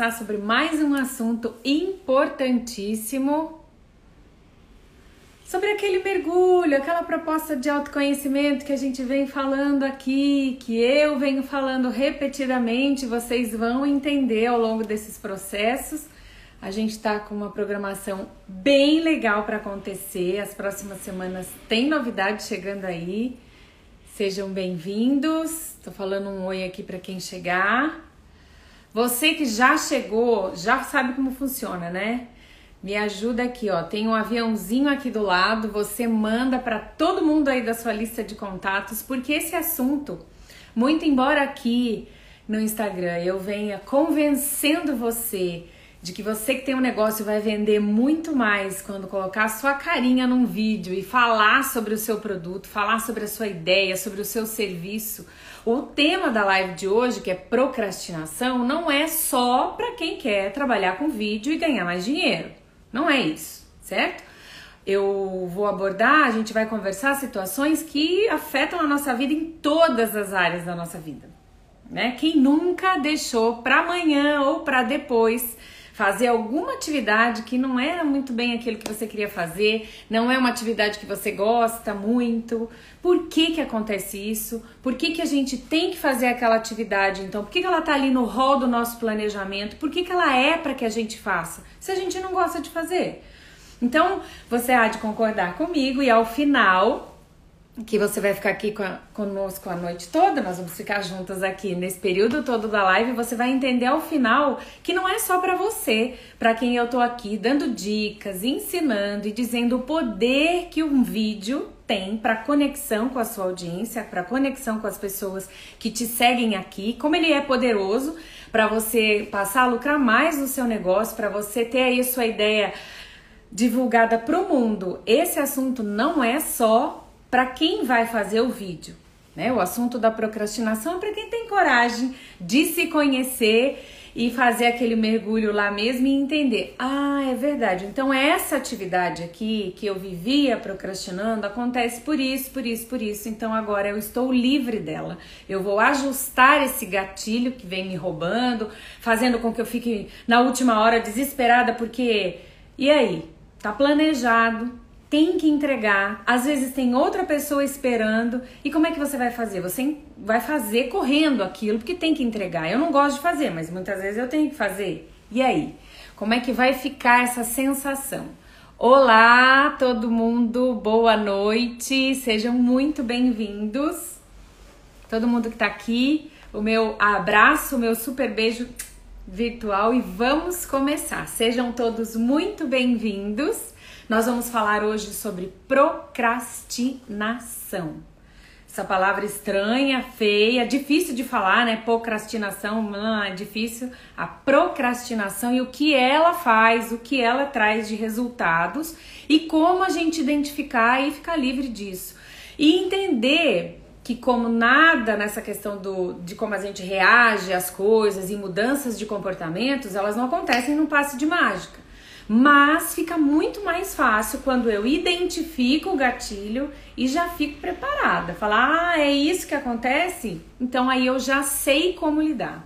conversar sobre mais um assunto importantíssimo. Sobre aquele mergulho, aquela proposta de autoconhecimento que a gente vem falando aqui, que eu venho falando repetidamente, vocês vão entender ao longo desses processos. A gente está com uma programação bem legal para acontecer. As próximas semanas tem novidade chegando aí. Sejam bem-vindos. Estou falando um oi aqui para quem chegar. Você que já chegou, já sabe como funciona, né? Me ajuda aqui, ó. Tem um aviãozinho aqui do lado. Você manda para todo mundo aí da sua lista de contatos, porque esse assunto, muito embora aqui no Instagram eu venha convencendo você de que você que tem um negócio vai vender muito mais quando colocar a sua carinha num vídeo e falar sobre o seu produto, falar sobre a sua ideia, sobre o seu serviço. O tema da live de hoje, que é procrastinação, não é só para quem quer trabalhar com vídeo e ganhar mais dinheiro. Não é isso, certo? Eu vou abordar, a gente vai conversar situações que afetam a nossa vida em todas as áreas da nossa vida. Né? Quem nunca deixou para amanhã ou para depois fazer alguma atividade que não era muito bem aquilo que você queria fazer, não é uma atividade que você gosta muito. Por que que acontece isso? Por que que a gente tem que fazer aquela atividade então? Por que, que ela tá ali no rol do nosso planejamento? Por que que ela é para que a gente faça? Se a gente não gosta de fazer. Então, você há de concordar comigo e ao final que você vai ficar aqui com a, conosco a noite toda, nós vamos ficar juntas aqui nesse período todo da live, você vai entender ao final que não é só para você, para quem eu tô aqui dando dicas, ensinando e dizendo o poder que um vídeo tem para conexão com a sua audiência, para conexão com as pessoas que te seguem aqui, como ele é poderoso para você passar a lucrar mais no seu negócio, para você ter aí a sua ideia divulgada para o mundo. Esse assunto não é só para quem vai fazer o vídeo. Né? O assunto da procrastinação é para quem tem coragem de se conhecer e fazer aquele mergulho lá mesmo e entender: ah, é verdade. Então, essa atividade aqui que eu vivia procrastinando acontece por isso, por isso, por isso. Então, agora eu estou livre dela. Eu vou ajustar esse gatilho que vem me roubando, fazendo com que eu fique na última hora desesperada, porque. E aí? Tá planejado, tem que entregar, às vezes tem outra pessoa esperando. E como é que você vai fazer? Você vai fazer correndo aquilo porque tem que entregar. Eu não gosto de fazer, mas muitas vezes eu tenho que fazer. E aí? Como é que vai ficar essa sensação? Olá, todo mundo, boa noite, sejam muito bem-vindos. Todo mundo que tá aqui, o meu abraço, o meu super beijo virtual e vamos começar. Sejam todos muito bem-vindos. Nós vamos falar hoje sobre procrastinação. Essa palavra estranha, feia, difícil de falar, né? Procrastinação, é difícil. A procrastinação e o que ela faz, o que ela traz de resultados e como a gente identificar e ficar livre disso. E entender que como nada nessa questão do, de como a gente reage às coisas e mudanças de comportamentos, elas não acontecem num passe de mágica. Mas fica muito mais fácil quando eu identifico o gatilho e já fico preparada. Falar, ah, é isso que acontece? Então aí eu já sei como lidar.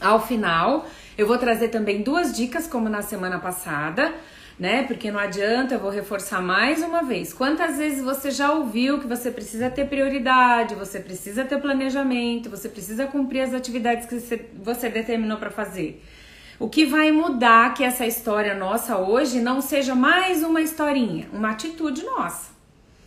Ao final, eu vou trazer também duas dicas, como na semana passada, né? Porque não adianta, eu vou reforçar mais uma vez. Quantas vezes você já ouviu que você precisa ter prioridade, você precisa ter planejamento, você precisa cumprir as atividades que você determinou para fazer? O que vai mudar que essa história nossa hoje não seja mais uma historinha, uma atitude nossa.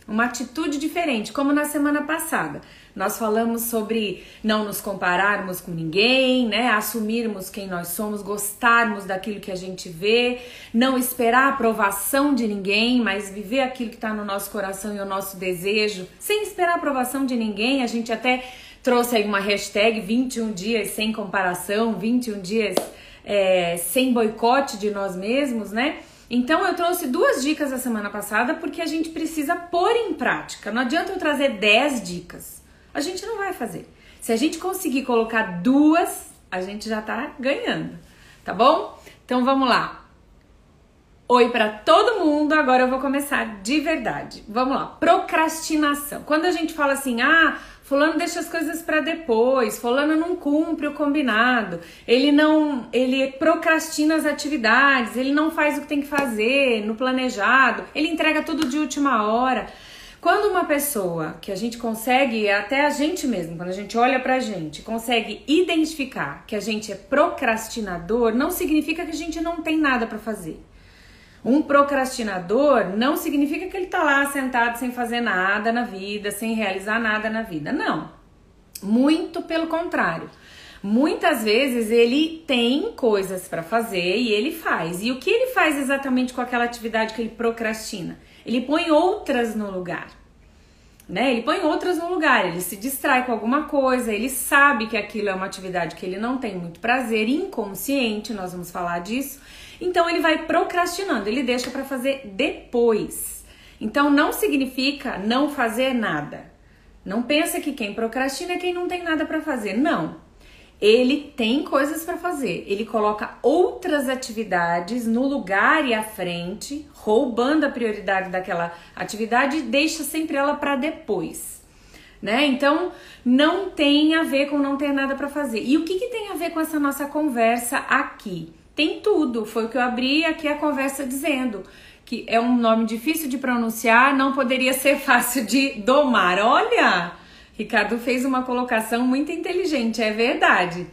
Uma atitude diferente, como na semana passada. Nós falamos sobre não nos compararmos com ninguém, né? Assumirmos quem nós somos, gostarmos daquilo que a gente vê, não esperar a aprovação de ninguém, mas viver aquilo que está no nosso coração e o nosso desejo, sem esperar a aprovação de ninguém. A gente até trouxe aí uma hashtag 21 dias sem comparação, 21 dias é, sem boicote de nós mesmos, né? Então eu trouxe duas dicas a semana passada porque a gente precisa pôr em prática. Não adianta eu trazer 10 dicas. A gente não vai fazer. Se a gente conseguir colocar duas, a gente já tá ganhando, tá bom? Então vamos lá. Oi para todo mundo, agora eu vou começar de verdade. Vamos lá, procrastinação. Quando a gente fala assim, ah, fulano deixa as coisas para depois, fulano não cumpre o combinado, ele não, ele procrastina as atividades, ele não faz o que tem que fazer no planejado, ele entrega tudo de última hora. Quando uma pessoa que a gente consegue, até a gente mesmo, quando a gente olha pra gente, consegue identificar que a gente é procrastinador, não significa que a gente não tem nada para fazer. Um procrastinador não significa que ele tá lá sentado sem fazer nada na vida, sem realizar nada na vida. Não. Muito pelo contrário. Muitas vezes ele tem coisas para fazer e ele faz. E o que ele faz exatamente com aquela atividade que ele procrastina? Ele põe outras no lugar. Né? Ele põe outras no lugar, ele se distrai com alguma coisa, ele sabe que aquilo é uma atividade que ele não tem muito prazer, inconsciente, nós vamos falar disso. Então ele vai procrastinando, ele deixa para fazer depois. Então não significa não fazer nada. Não pensa que quem procrastina é quem não tem nada para fazer. Não. Ele tem coisas para fazer. Ele coloca outras atividades no lugar e à frente, roubando a prioridade daquela atividade e deixa sempre ela para depois. Né? Então, não tem a ver com não ter nada para fazer. E o que, que tem a ver com essa nossa conversa aqui? Tem tudo. Foi o que eu abri aqui a conversa dizendo. Que é um nome difícil de pronunciar, não poderia ser fácil de domar. Olha, Ricardo fez uma colocação muito inteligente, é verdade.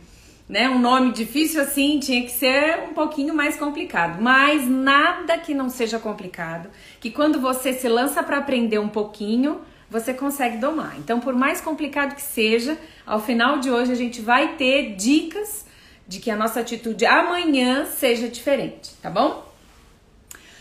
Né? Um nome difícil assim tinha que ser um pouquinho mais complicado, mas nada que não seja complicado, que quando você se lança para aprender um pouquinho, você consegue domar. Então, por mais complicado que seja, ao final de hoje a gente vai ter dicas de que a nossa atitude amanhã seja diferente, tá bom?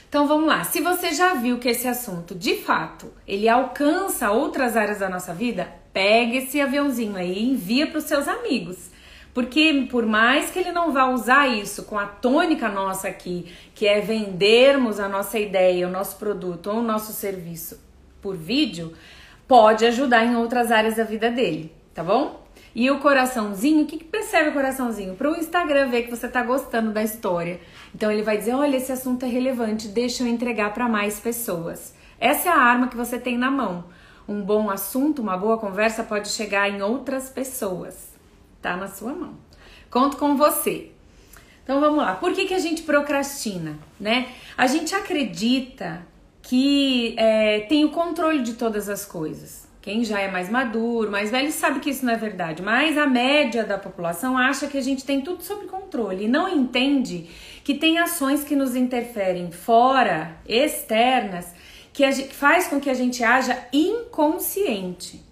Então vamos lá. Se você já viu que esse assunto, de fato, ele alcança outras áreas da nossa vida, pega esse aviãozinho aí e envia para os seus amigos. Porque por mais que ele não vá usar isso com a tônica nossa aqui, que é vendermos a nossa ideia, o nosso produto ou o nosso serviço por vídeo, pode ajudar em outras áreas da vida dele, tá bom? E o coraçãozinho, o que, que percebe o coraçãozinho? Para o Instagram ver que você está gostando da história. Então ele vai dizer: olha, esse assunto é relevante, deixa eu entregar para mais pessoas. Essa é a arma que você tem na mão. Um bom assunto, uma boa conversa pode chegar em outras pessoas. Tá na sua mão. Conto com você. Então vamos lá. Por que, que a gente procrastina? Né? A gente acredita que é, tem o controle de todas as coisas. Quem já é mais maduro, mais velho, sabe que isso não é verdade, mas a média da população acha que a gente tem tudo sob controle e não entende que tem ações que nos interferem fora, externas, que gente, faz com que a gente haja inconsciente.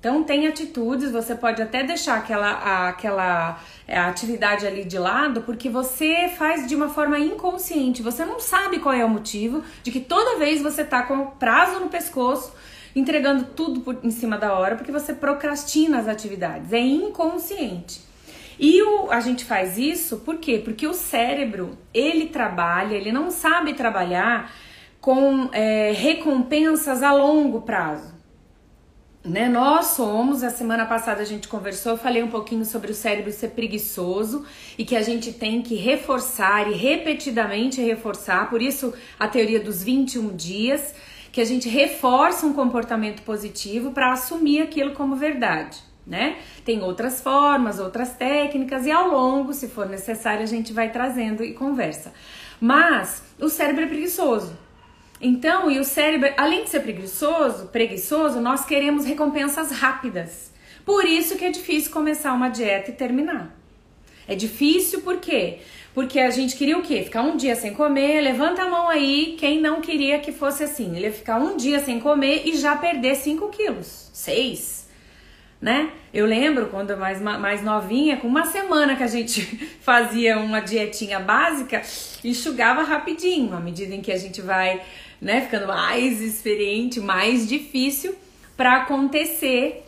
Então tem atitudes, você pode até deixar aquela, aquela é, atividade ali de lado, porque você faz de uma forma inconsciente. Você não sabe qual é o motivo de que toda vez você tá com prazo no pescoço entregando tudo por, em cima da hora, porque você procrastina as atividades, é inconsciente. E o, a gente faz isso por quê? Porque o cérebro, ele trabalha, ele não sabe trabalhar com é, recompensas a longo prazo. Né? Nós somos, a semana passada a gente conversou, eu falei um pouquinho sobre o cérebro ser preguiçoso e que a gente tem que reforçar e repetidamente reforçar, por isso a teoria dos 21 dias que a gente reforça um comportamento positivo para assumir aquilo como verdade, né? Tem outras formas, outras técnicas e ao longo, se for necessário, a gente vai trazendo e conversa. Mas o cérebro é preguiçoso. Então, e o cérebro, além de ser preguiçoso, preguiçoso, nós queremos recompensas rápidas. Por isso que é difícil começar uma dieta e terminar. É difícil por quê? Porque a gente queria o quê? Ficar um dia sem comer. Levanta a mão aí quem não queria que fosse assim. Ele ia ficar um dia sem comer e já perder 5 quilos. 6. Né? Eu lembro quando mais, mais novinha, com uma semana que a gente fazia uma dietinha básica, enxugava rapidinho. À medida em que a gente vai né, ficando mais experiente, mais difícil para acontecer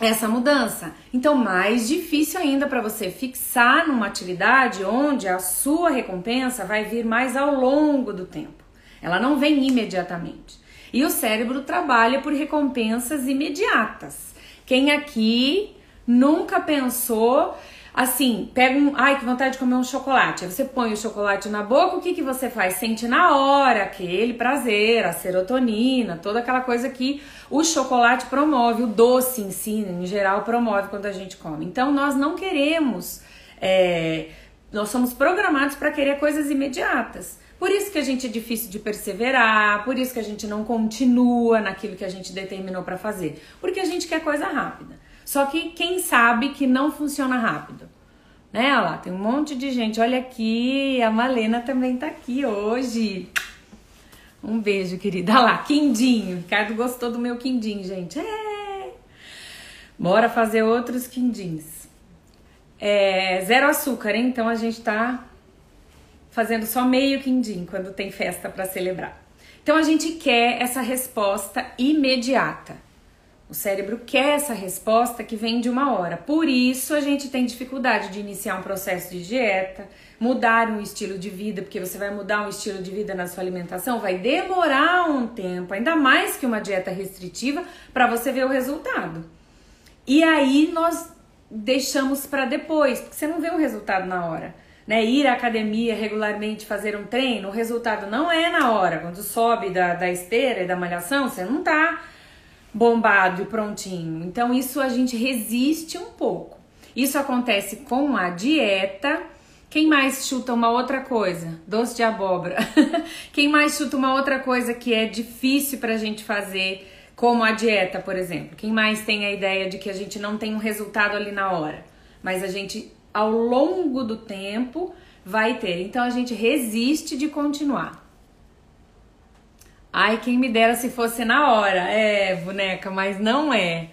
essa mudança. Então, mais difícil ainda para você fixar numa atividade onde a sua recompensa vai vir mais ao longo do tempo. Ela não vem imediatamente. E o cérebro trabalha por recompensas imediatas. Quem aqui nunca pensou assim, pega um. Ai, que vontade de comer um chocolate. Aí você põe o chocolate na boca, o que, que você faz? Sente na hora aquele prazer, a serotonina, toda aquela coisa que o chocolate promove, o doce em si, em geral, promove quando a gente come. Então, nós não queremos. É, nós somos programados para querer coisas imediatas. Por isso que a gente é difícil de perseverar, por isso que a gente não continua naquilo que a gente determinou para fazer, porque a gente quer coisa rápida. Só que quem sabe que não funciona rápido? Né? Olha lá, tem um monte de gente. Olha aqui, a Malena também tá aqui hoje. Um beijo, querida. Olha lá, quindinho. Ricardo gostou do meu quindim, gente. É. Bora fazer outros quindins. É, zero açúcar, hein? Então a gente tá fazendo só meio quindim quando tem festa para celebrar. Então a gente quer essa resposta imediata. O cérebro quer essa resposta que vem de uma hora. Por isso a gente tem dificuldade de iniciar um processo de dieta, mudar um estilo de vida, porque você vai mudar um estilo de vida na sua alimentação, vai demorar um tempo, ainda mais que uma dieta restritiva, para você ver o resultado. E aí nós deixamos para depois, porque você não vê o resultado na hora. Né, ir à academia regularmente fazer um treino, o resultado não é na hora. Quando sobe da, da esteira e da malhação, você não tá bombado e prontinho. Então, isso a gente resiste um pouco. Isso acontece com a dieta. Quem mais chuta uma outra coisa? Doce de abóbora. Quem mais chuta uma outra coisa que é difícil pra gente fazer, como a dieta, por exemplo? Quem mais tem a ideia de que a gente não tem um resultado ali na hora, mas a gente ao longo do tempo vai ter. Então a gente resiste de continuar. Ai, quem me dera se fosse na hora. É, boneca, mas não é.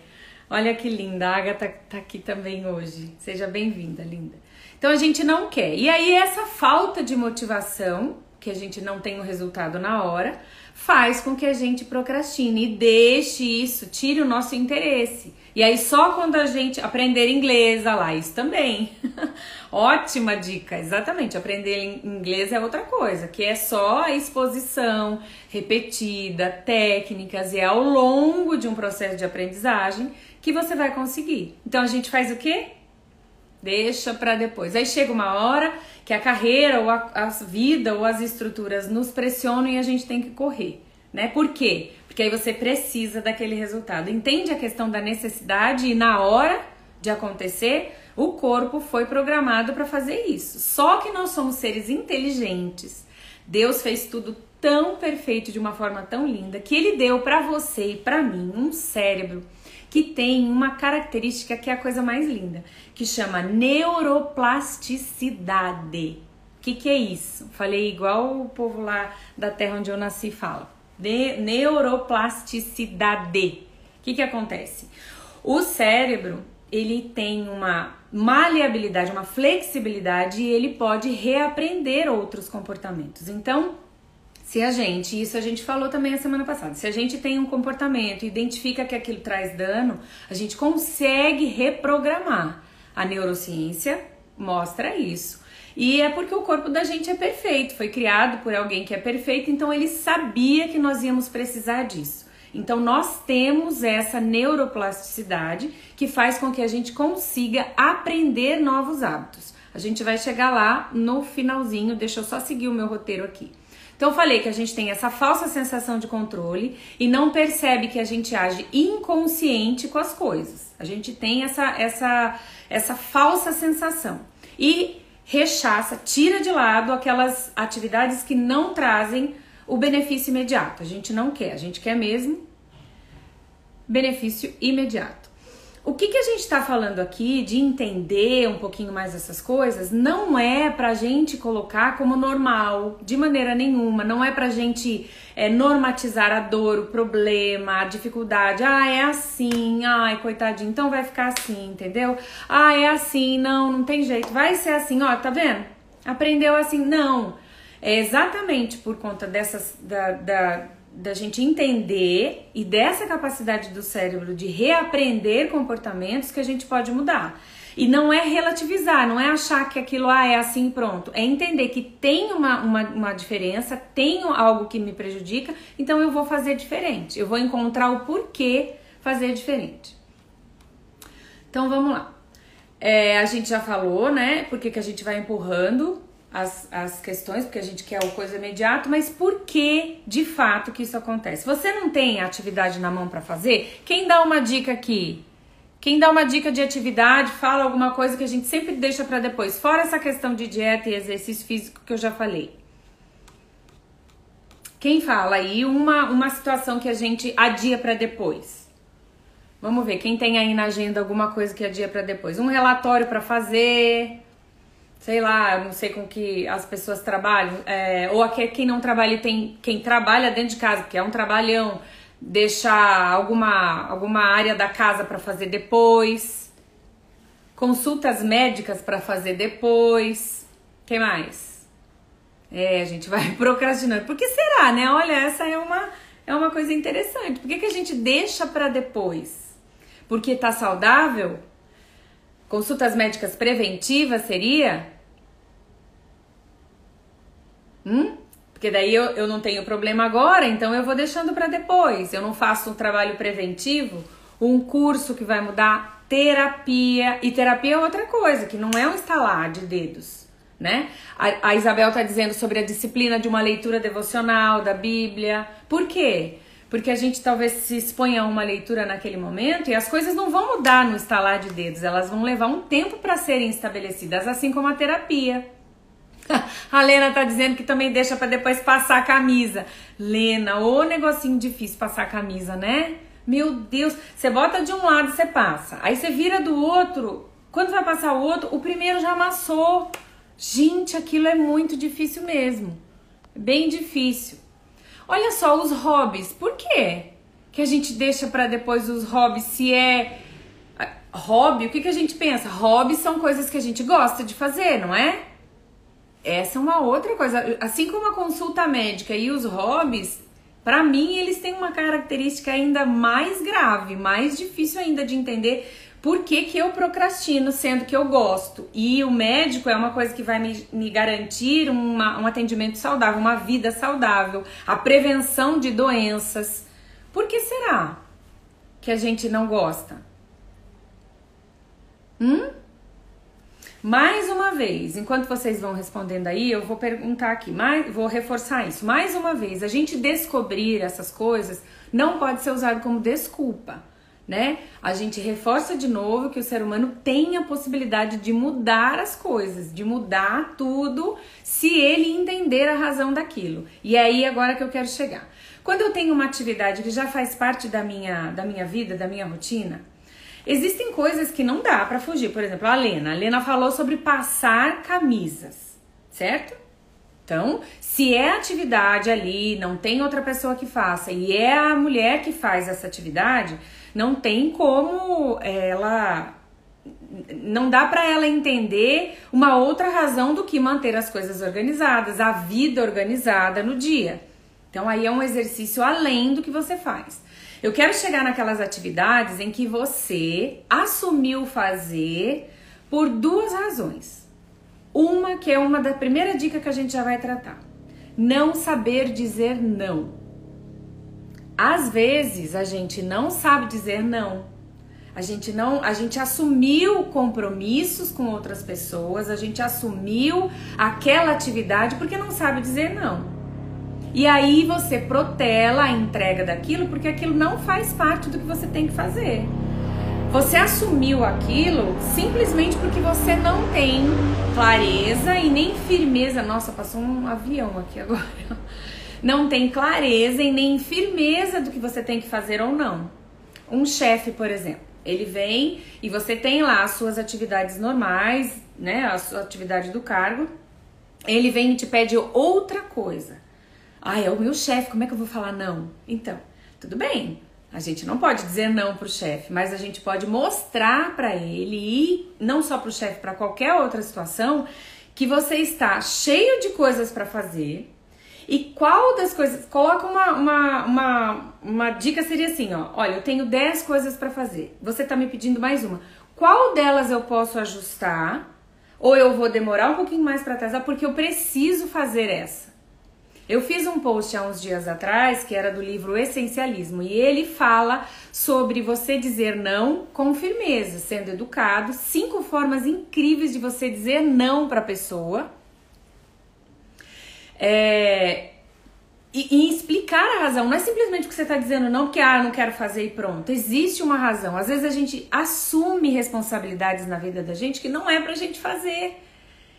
Olha que linda, a Agatha tá aqui também hoje. Seja bem-vinda, linda. Então a gente não quer. E aí essa falta de motivação, que a gente não tem o resultado na hora, faz com que a gente procrastine e deixe isso, tire o nosso interesse. E aí só quando a gente aprender inglês, ah lá, isso também. Ótima dica, exatamente. Aprender inglês é outra coisa, que é só a exposição repetida, técnicas e é ao longo de um processo de aprendizagem que você vai conseguir. Então a gente faz o quê? Deixa para depois. Aí chega uma hora que a carreira ou a, a vida ou as estruturas nos pressionam e a gente tem que correr, né? Por quê? Porque aí você precisa daquele resultado. Entende a questão da necessidade e na hora de acontecer, o corpo foi programado para fazer isso. Só que nós somos seres inteligentes. Deus fez tudo tão perfeito de uma forma tão linda que ele deu para você e para mim um cérebro que tem uma característica que é a coisa mais linda, que chama neuroplasticidade. O que, que é isso? Falei igual o povo lá da terra onde eu nasci fala. De neuroplasticidade. O que, que acontece? O cérebro ele tem uma maleabilidade, uma flexibilidade e ele pode reaprender outros comportamentos. Então, se a gente, isso a gente falou também a semana passada, se a gente tem um comportamento identifica que aquilo traz dano, a gente consegue reprogramar. A neurociência mostra isso. E é porque o corpo da gente é perfeito, foi criado por alguém que é perfeito, então ele sabia que nós íamos precisar disso. Então nós temos essa neuroplasticidade que faz com que a gente consiga aprender novos hábitos. A gente vai chegar lá no finalzinho, deixa eu só seguir o meu roteiro aqui. Então, eu falei que a gente tem essa falsa sensação de controle e não percebe que a gente age inconsciente com as coisas. A gente tem essa, essa, essa falsa sensação. E rechaça, tira de lado aquelas atividades que não trazem o benefício imediato. A gente não quer, a gente quer mesmo benefício imediato. O que, que a gente está falando aqui de entender um pouquinho mais essas coisas não é para a gente colocar como normal, de maneira nenhuma. Não é para a gente é, normatizar a dor, o problema, a dificuldade. Ah, é assim, ai, coitadinho, então vai ficar assim, entendeu? Ah, é assim, não, não tem jeito, vai ser assim, ó, tá vendo? Aprendeu assim, não. É exatamente por conta dessas, da, da da gente entender e dessa capacidade do cérebro de reaprender comportamentos que a gente pode mudar. E não é relativizar, não é achar que aquilo ah, é assim pronto. É entender que tem uma, uma, uma diferença, tem algo que me prejudica, então eu vou fazer diferente. Eu vou encontrar o porquê fazer diferente. Então vamos lá. É, a gente já falou, né? Por que, que a gente vai empurrando as, as questões, porque a gente quer o coisa imediato, mas por que de fato que isso acontece? Você não tem atividade na mão para fazer? Quem dá uma dica aqui? Quem dá uma dica de atividade, fala alguma coisa que a gente sempre deixa para depois, fora essa questão de dieta e exercício físico que eu já falei. Quem fala aí uma, uma situação que a gente adia para depois? Vamos ver, quem tem aí na agenda alguma coisa que adia para depois? Um relatório para fazer, sei lá, não sei com que as pessoas trabalham, é, ou aqui, quem não trabalha tem quem trabalha dentro de casa, que é um trabalhão, deixar alguma, alguma área da casa para fazer depois, consultas médicas para fazer depois, que mais? É, a gente vai procrastinando. Por que será, né? Olha, essa é uma, é uma coisa interessante. Por que, que a gente deixa para depois? Porque tá saudável? Consultas médicas preventivas seria? Hum? Porque daí eu, eu não tenho problema agora, então eu vou deixando para depois. Eu não faço um trabalho preventivo, um curso que vai mudar terapia. E terapia é outra coisa, que não é um estalar de dedos né? A, a Isabel está dizendo sobre a disciplina de uma leitura devocional da Bíblia. Por quê? Porque a gente talvez se exponha a uma leitura naquele momento e as coisas não vão mudar no estalar de dedos, elas vão levar um tempo para serem estabelecidas, assim como a terapia. A Lena tá dizendo que também deixa para depois passar a camisa. Lena, ô negocinho difícil passar a camisa, né? Meu Deus, você bota de um lado, você passa. Aí você vira do outro. Quando vai passar o outro, o primeiro já amassou. Gente, aquilo é muito difícil mesmo. Bem difícil. Olha só os hobbies. Por quê? Que a gente deixa para depois os hobbies se é hobby, o que, que a gente pensa? Hobbies são coisas que a gente gosta de fazer, não é? Essa é uma outra coisa. Assim como a consulta médica e os hobbies, para mim eles têm uma característica ainda mais grave, mais difícil ainda de entender, por que, que eu procrastino, sendo que eu gosto? E o médico é uma coisa que vai me, me garantir uma, um atendimento saudável, uma vida saudável, a prevenção de doenças. Por que será que a gente não gosta? Hum? Mais uma vez, enquanto vocês vão respondendo aí, eu vou perguntar aqui, mais, vou reforçar isso. Mais uma vez, a gente descobrir essas coisas não pode ser usado como desculpa né? A gente reforça de novo que o ser humano tem a possibilidade de mudar as coisas, de mudar tudo, se ele entender a razão daquilo. E é aí agora que eu quero chegar. Quando eu tenho uma atividade que já faz parte da minha, da minha vida, da minha rotina, existem coisas que não dá para fugir. Por exemplo, a Lena. A Lena falou sobre passar camisas, certo? Então, se é atividade ali, não tem outra pessoa que faça e é a mulher que faz essa atividade, não tem como ela não dá para ela entender uma outra razão do que manter as coisas organizadas, a vida organizada no dia. Então aí é um exercício além do que você faz. Eu quero chegar naquelas atividades em que você assumiu fazer por duas razões. Uma que é uma da primeira dica que a gente já vai tratar. Não saber dizer não. Às vezes a gente não sabe dizer não. A gente não, a gente assumiu compromissos com outras pessoas, a gente assumiu aquela atividade porque não sabe dizer não. E aí você protela a entrega daquilo porque aquilo não faz parte do que você tem que fazer. Você assumiu aquilo simplesmente porque você não tem clareza e nem firmeza. Nossa, passou um avião aqui agora não tem clareza e nem firmeza do que você tem que fazer ou não. Um chefe, por exemplo, ele vem e você tem lá as suas atividades normais, né, a sua atividade do cargo, ele vem e te pede outra coisa. Ah, é o meu chefe, como é que eu vou falar não? Então, tudo bem. A gente não pode dizer não pro chefe, mas a gente pode mostrar para ele e não só pro chefe, para qualquer outra situação, que você está cheio de coisas para fazer, e qual das coisas. Coloca uma, uma, uma, uma dica seria assim: ó. Olha, eu tenho 10 coisas para fazer. Você tá me pedindo mais uma. Qual delas eu posso ajustar? Ou eu vou demorar um pouquinho mais para atrasar porque eu preciso fazer essa. Eu fiz um post há uns dias atrás que era do livro Essencialismo e ele fala sobre você dizer não com firmeza, sendo educado, cinco formas incríveis de você dizer não para a pessoa. É, e, e, explicar a razão. Não é simplesmente que você está dizendo não porque ah, não quero fazer e pronto. Existe uma razão. Às vezes a gente assume responsabilidades na vida da gente que não é pra gente fazer.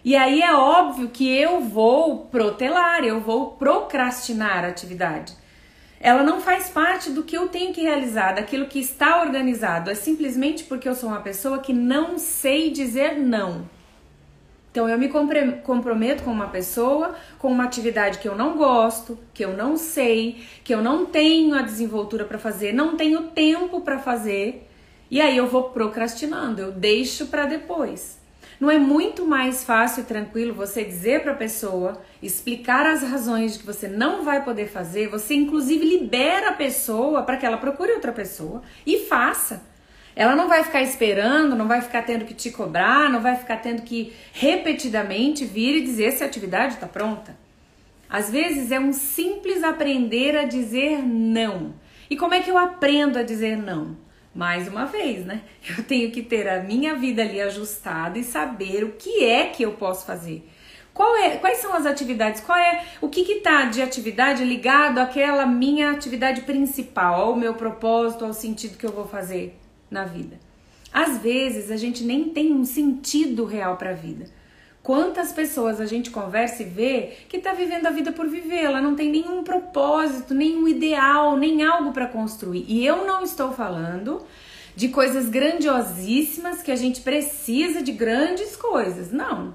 E aí é óbvio que eu vou protelar, eu vou procrastinar a atividade. Ela não faz parte do que eu tenho que realizar, daquilo que está organizado. É simplesmente porque eu sou uma pessoa que não sei dizer não. Então eu me comprometo com uma pessoa, com uma atividade que eu não gosto, que eu não sei, que eu não tenho a desenvoltura para fazer, não tenho tempo para fazer, e aí eu vou procrastinando, eu deixo para depois. Não é muito mais fácil e tranquilo você dizer para a pessoa, explicar as razões de que você não vai poder fazer, você inclusive libera a pessoa para que ela procure outra pessoa e faça. Ela não vai ficar esperando, não vai ficar tendo que te cobrar, não vai ficar tendo que repetidamente vir e dizer se a atividade está pronta. Às vezes é um simples aprender a dizer não. E como é que eu aprendo a dizer não? Mais uma vez, né? Eu tenho que ter a minha vida ali ajustada e saber o que é que eu posso fazer. É, quais são as atividades? Qual é o que está de atividade ligado àquela minha atividade principal, ao meu propósito, ao sentido que eu vou fazer na vida? Às vezes a gente nem tem um sentido real para a vida. Quantas pessoas a gente conversa e vê que está vivendo a vida por viver, ela não tem nenhum propósito, nenhum ideal, nem algo para construir. E eu não estou falando de coisas grandiosíssimas que a gente precisa de grandes coisas, não.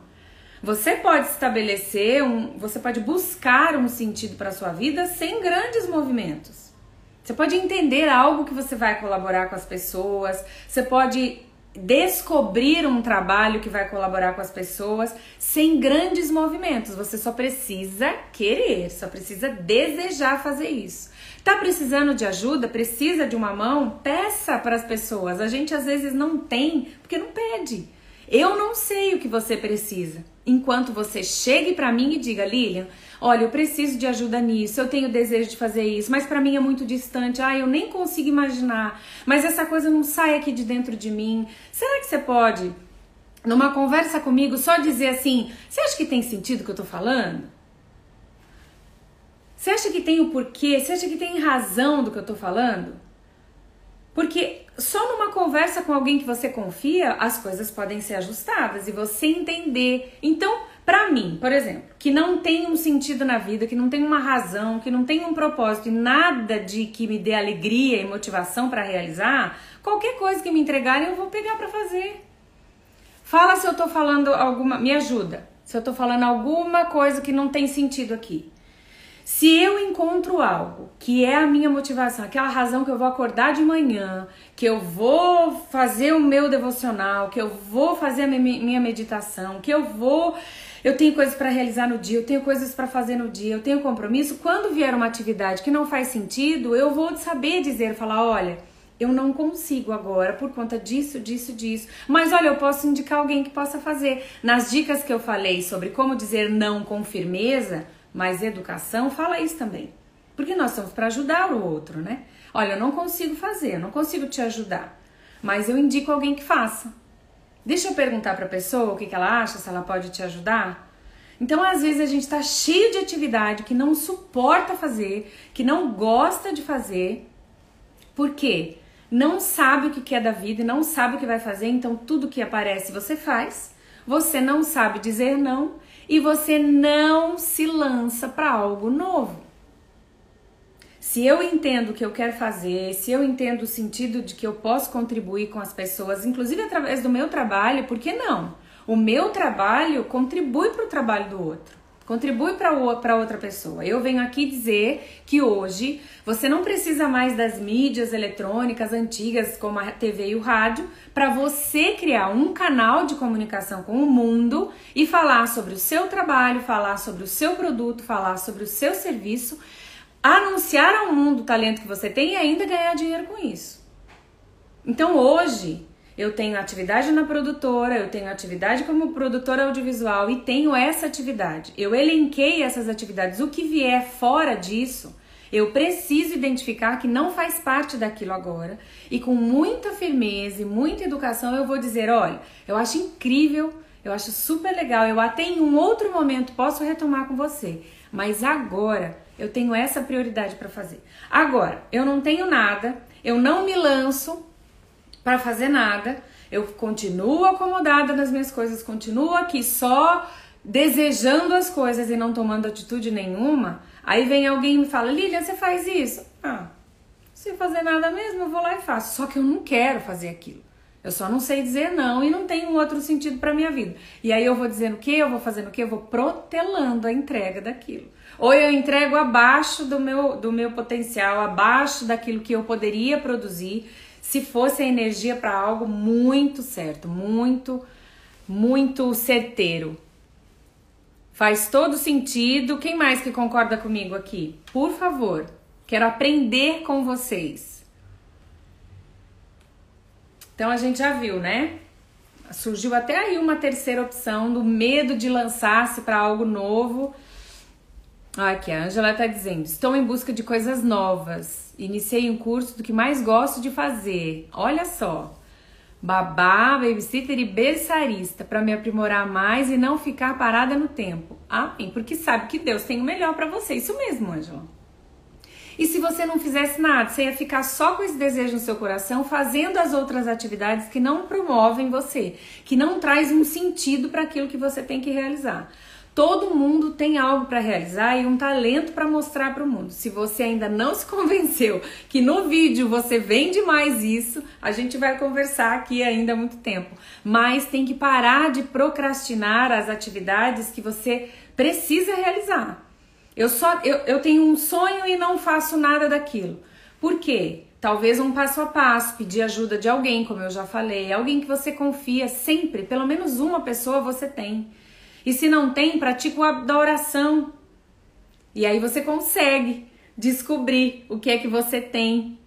Você pode estabelecer um, você pode buscar um sentido para sua vida sem grandes movimentos. Você pode entender algo que você vai colaborar com as pessoas, você pode descobrir um trabalho que vai colaborar com as pessoas sem grandes movimentos. Você só precisa querer, só precisa desejar fazer isso. Tá precisando de ajuda? Precisa de uma mão? Peça para as pessoas. A gente às vezes não tem porque não pede. Eu não sei o que você precisa. Enquanto você chegue para mim e diga, Lilian, olha, eu preciso de ajuda nisso, eu tenho desejo de fazer isso, mas para mim é muito distante, ah, eu nem consigo imaginar, mas essa coisa não sai aqui de dentro de mim. Será que você pode, numa conversa comigo, só dizer assim: você acha que tem sentido o que eu tô falando? Você acha que tem o porquê? Você acha que tem razão do que eu tô falando? Porque só numa conversa com alguém que você confia, as coisas podem ser ajustadas e você entender. Então, para mim, por exemplo, que não tem um sentido na vida, que não tem uma razão, que não tem um propósito e nada de que me dê alegria e motivação para realizar, qualquer coisa que me entregarem eu vou pegar para fazer. Fala se eu tô falando alguma, me ajuda. Se eu tô falando alguma coisa que não tem sentido aqui. Se eu encontro algo que é a minha motivação, aquela razão que eu vou acordar de manhã, que eu vou fazer o meu devocional, que eu vou fazer a minha meditação, que eu vou. Eu tenho coisas para realizar no dia, eu tenho coisas para fazer no dia, eu tenho compromisso. Quando vier uma atividade que não faz sentido, eu vou saber dizer, falar: olha, eu não consigo agora por conta disso, disso, disso. Mas olha, eu posso indicar alguém que possa fazer. Nas dicas que eu falei sobre como dizer não com firmeza, mas educação fala isso também. Porque nós estamos para ajudar o outro, né? Olha, eu não consigo fazer, eu não consigo te ajudar, mas eu indico alguém que faça. Deixa eu perguntar para a pessoa o que, que ela acha, se ela pode te ajudar. Então, às vezes, a gente está cheio de atividade que não suporta fazer, que não gosta de fazer. Por quê? Não sabe o que é da vida e não sabe o que vai fazer, então tudo que aparece você faz. Você não sabe dizer não e você não se lança para algo novo. Se eu entendo o que eu quero fazer, se eu entendo o sentido de que eu posso contribuir com as pessoas, inclusive através do meu trabalho, por que não? O meu trabalho contribui para o trabalho do outro contribui para outra pessoa. Eu venho aqui dizer que hoje você não precisa mais das mídias eletrônicas antigas como a TV e o rádio para você criar um canal de comunicação com o mundo e falar sobre o seu trabalho, falar sobre o seu produto, falar sobre o seu serviço, anunciar ao mundo o talento que você tem e ainda ganhar dinheiro com isso. Então hoje eu tenho atividade na produtora, eu tenho atividade como produtora audiovisual e tenho essa atividade. Eu elenquei essas atividades. O que vier fora disso, eu preciso identificar que não faz parte daquilo agora e com muita firmeza e muita educação eu vou dizer: olha, eu acho incrível, eu acho super legal, eu até em um outro momento posso retomar com você, mas agora eu tenho essa prioridade para fazer. Agora, eu não tenho nada, eu não me lanço para fazer nada. Eu continuo acomodada nas minhas coisas, continuo aqui só desejando as coisas e não tomando atitude nenhuma. Aí vem alguém e me fala: Lilian, você faz isso? Ah, sem fazer nada mesmo, eu vou lá e faço. Só que eu não quero fazer aquilo. Eu só não sei dizer não e não tem um outro sentido para minha vida. E aí eu vou dizendo o que? Eu vou fazendo o que? Eu vou protelando a entrega daquilo. Ou eu entrego abaixo do meu, do meu potencial, abaixo daquilo que eu poderia produzir se fosse a energia para algo muito certo, muito, muito certeiro. Faz todo sentido. Quem mais que concorda comigo aqui? Por favor, quero aprender com vocês. Então a gente já viu, né? Surgiu até aí uma terceira opção do medo de lançar-se para algo novo Aqui, a Angela está dizendo: estou em busca de coisas novas. Iniciei um curso do que mais gosto de fazer. Olha só. Babá, babysitter e berçarista para me aprimorar mais e não ficar parada no tempo. Amém. Porque sabe que Deus tem o melhor para você. Isso mesmo, Angela. E se você não fizesse nada, você ia ficar só com esse desejo no seu coração, fazendo as outras atividades que não promovem você, que não traz um sentido para aquilo que você tem que realizar. Todo mundo tem algo para realizar e um talento para mostrar para o mundo. Se você ainda não se convenceu que no vídeo você vende mais isso, a gente vai conversar aqui ainda há muito tempo. Mas tem que parar de procrastinar as atividades que você precisa realizar. Eu só eu, eu tenho um sonho e não faço nada daquilo. Por quê? Talvez um passo a passo, pedir ajuda de alguém, como eu já falei, alguém que você confia sempre, pelo menos uma pessoa você tem. E se não tem, pratica o hábito da oração. E aí você consegue descobrir o que é que você tem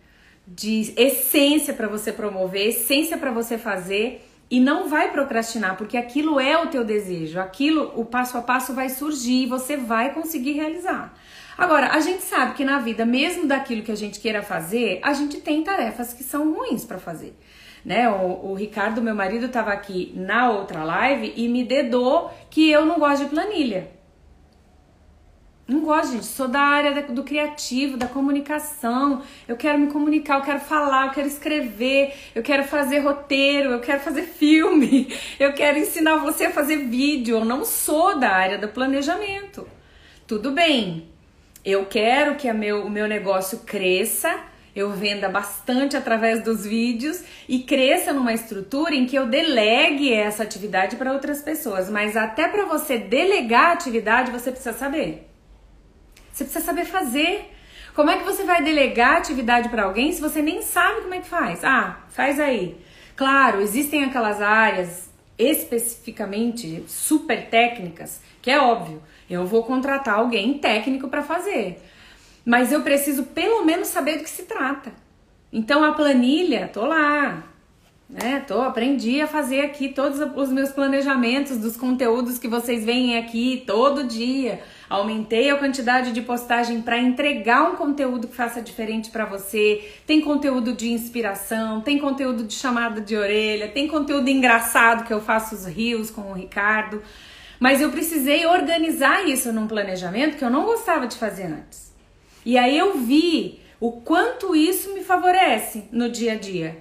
de essência para você promover, essência para você fazer e não vai procrastinar, porque aquilo é o teu desejo, aquilo, o passo a passo vai surgir e você vai conseguir realizar. Agora, a gente sabe que na vida, mesmo daquilo que a gente queira fazer, a gente tem tarefas que são ruins para fazer né? O, o Ricardo, meu marido, estava aqui na outra live e me dedou que eu não gosto de planilha. Não gosto, gente. Sou da área do criativo, da comunicação. Eu quero me comunicar, eu quero falar, eu quero escrever, eu quero fazer roteiro, eu quero fazer filme, eu quero ensinar você a fazer vídeo. Eu não sou da área do planejamento. Tudo bem. Eu quero que meu, o meu negócio cresça eu venda bastante através dos vídeos e cresça numa estrutura em que eu delegue essa atividade para outras pessoas. Mas até para você delegar a atividade, você precisa saber. Você precisa saber fazer. Como é que você vai delegar atividade para alguém se você nem sabe como é que faz? Ah, faz aí. Claro, existem aquelas áreas especificamente super técnicas, que é óbvio, eu vou contratar alguém técnico para fazer mas eu preciso pelo menos saber do que se trata. Então a planilha, tô lá, né? Tô, aprendi a fazer aqui todos os meus planejamentos dos conteúdos que vocês veem aqui todo dia. Aumentei a quantidade de postagem para entregar um conteúdo que faça diferente para você. Tem conteúdo de inspiração, tem conteúdo de chamada de orelha, tem conteúdo engraçado que eu faço os rios com o Ricardo. Mas eu precisei organizar isso num planejamento que eu não gostava de fazer antes. E aí eu vi o quanto isso me favorece no dia a dia.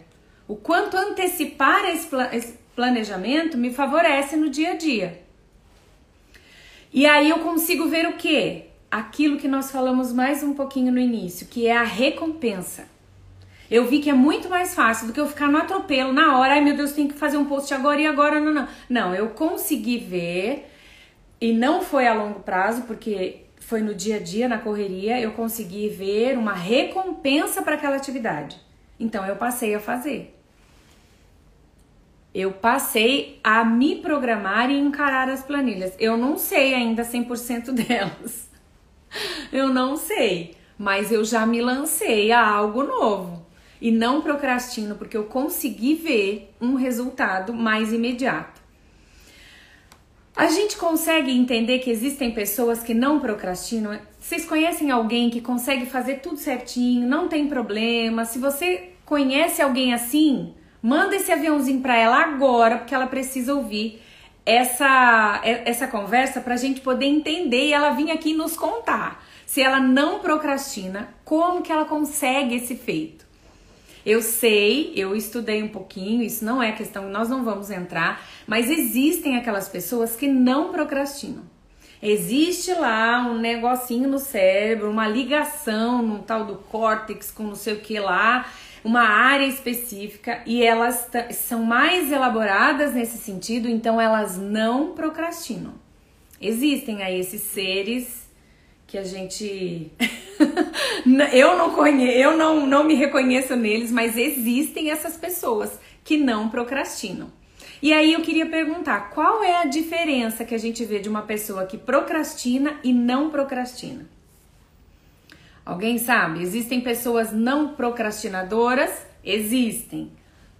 O quanto antecipar esse planejamento me favorece no dia a dia. E aí eu consigo ver o que? Aquilo que nós falamos mais um pouquinho no início, que é a recompensa. Eu vi que é muito mais fácil do que eu ficar no atropelo na hora, ai meu Deus, tem que fazer um post agora e agora não, não. Não, eu consegui ver e não foi a longo prazo, porque foi no dia a dia, na correria, eu consegui ver uma recompensa para aquela atividade. Então eu passei a fazer. Eu passei a me programar e encarar as planilhas. Eu não sei ainda 100% delas. Eu não sei, mas eu já me lancei a algo novo. e não procrastino porque eu consegui ver um resultado mais imediato. A gente consegue entender que existem pessoas que não procrastinam? Vocês conhecem alguém que consegue fazer tudo certinho, não tem problema? Se você conhece alguém assim, manda esse aviãozinho para ela agora, porque ela precisa ouvir essa, essa conversa para a gente poder entender e ela vir aqui nos contar se ela não procrastina, como que ela consegue esse feito. Eu sei, eu estudei um pouquinho, isso não é questão, nós não vamos entrar, mas existem aquelas pessoas que não procrastinam. Existe lá um negocinho no cérebro, uma ligação no tal do córtex com não sei o que lá, uma área específica e elas são mais elaboradas nesse sentido, então elas não procrastinam. Existem aí esses seres que a gente eu não conheço, eu não, não me reconheço neles, mas existem essas pessoas que não procrastinam. E aí eu queria perguntar, qual é a diferença que a gente vê de uma pessoa que procrastina e não procrastina? Alguém sabe? Existem pessoas não procrastinadoras? Existem.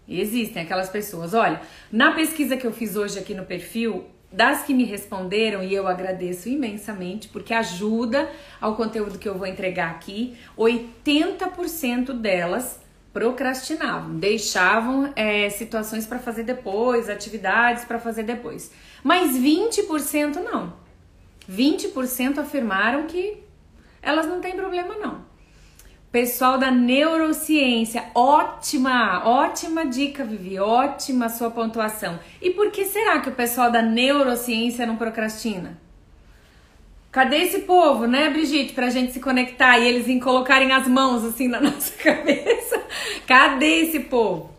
Existem aquelas pessoas. Olha, na pesquisa que eu fiz hoje aqui no perfil, das que me responderam, e eu agradeço imensamente, porque ajuda ao conteúdo que eu vou entregar aqui, 80% delas procrastinavam, deixavam é, situações para fazer depois, atividades para fazer depois. Mas 20% não. 20% afirmaram que elas não têm problema não. Pessoal da neurociência, ótima, ótima dica, Vivi, ótima sua pontuação. E por que será que o pessoal da neurociência não procrastina? Cadê esse povo, né, Brigitte, pra gente se conectar e eles em colocarem as mãos assim na nossa cabeça? Cadê esse povo?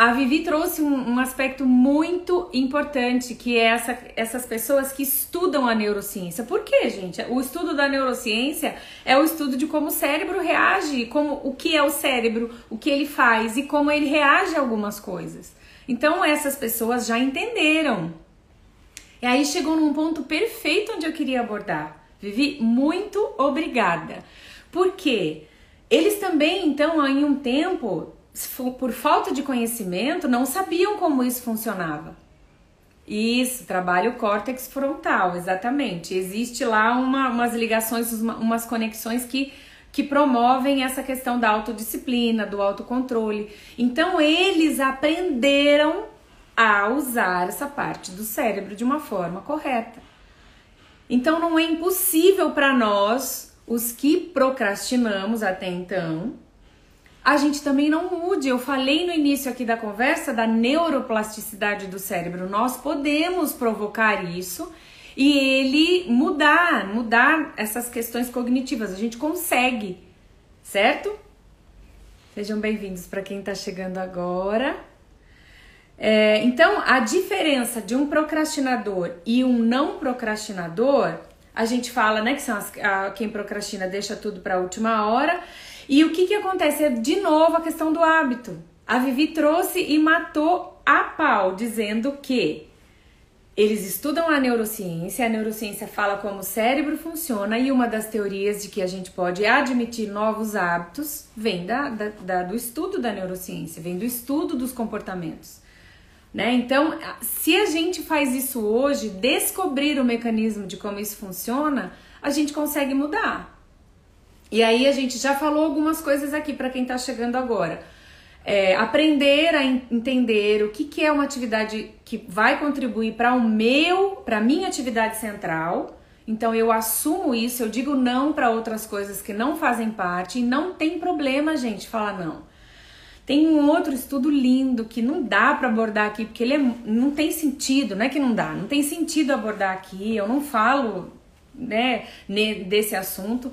A Vivi trouxe um, um, aspecto muito importante, que é essa, essas pessoas que estudam a neurociência. Por quê, gente? O estudo da neurociência é o estudo de como o cérebro reage, como o que é o cérebro, o que ele faz e como ele reage a algumas coisas. Então, essas pessoas já entenderam. E aí chegou num ponto perfeito onde eu queria abordar. Vivi, muito obrigada. Por quê? Eles também, então, em um tempo, por falta de conhecimento, não sabiam como isso funcionava. Isso, trabalho córtex frontal, exatamente. Existe lá uma, umas ligações, uma, umas conexões que, que promovem essa questão da autodisciplina, do autocontrole. Então, eles aprenderam a usar essa parte do cérebro de uma forma correta. Então, não é impossível para nós, os que procrastinamos até então, a gente também não mude. Eu falei no início aqui da conversa da neuroplasticidade do cérebro. Nós podemos provocar isso e ele mudar, mudar essas questões cognitivas. A gente consegue, certo? Sejam bem-vindos para quem está chegando agora. É, então, a diferença de um procrastinador e um não procrastinador, a gente fala, né, que são as, a, quem procrastina deixa tudo para a última hora e o que, que acontece? É de novo a questão do hábito. A Vivi trouxe e matou a pau, dizendo que eles estudam a neurociência, a neurociência fala como o cérebro funciona, e uma das teorias de que a gente pode admitir novos hábitos vem da, da, da do estudo da neurociência, vem do estudo dos comportamentos. Né? Então, se a gente faz isso hoje, descobrir o mecanismo de como isso funciona, a gente consegue mudar. E aí a gente já falou algumas coisas aqui para quem está chegando agora. É, aprender a entender o que, que é uma atividade que vai contribuir para o meu, para a minha atividade central. Então eu assumo isso, eu digo não para outras coisas que não fazem parte e não tem problema, gente, falar não. Tem um outro estudo lindo que não dá para abordar aqui, porque ele é, não tem sentido, não é que não dá, não tem sentido abordar aqui, eu não falo né, desse assunto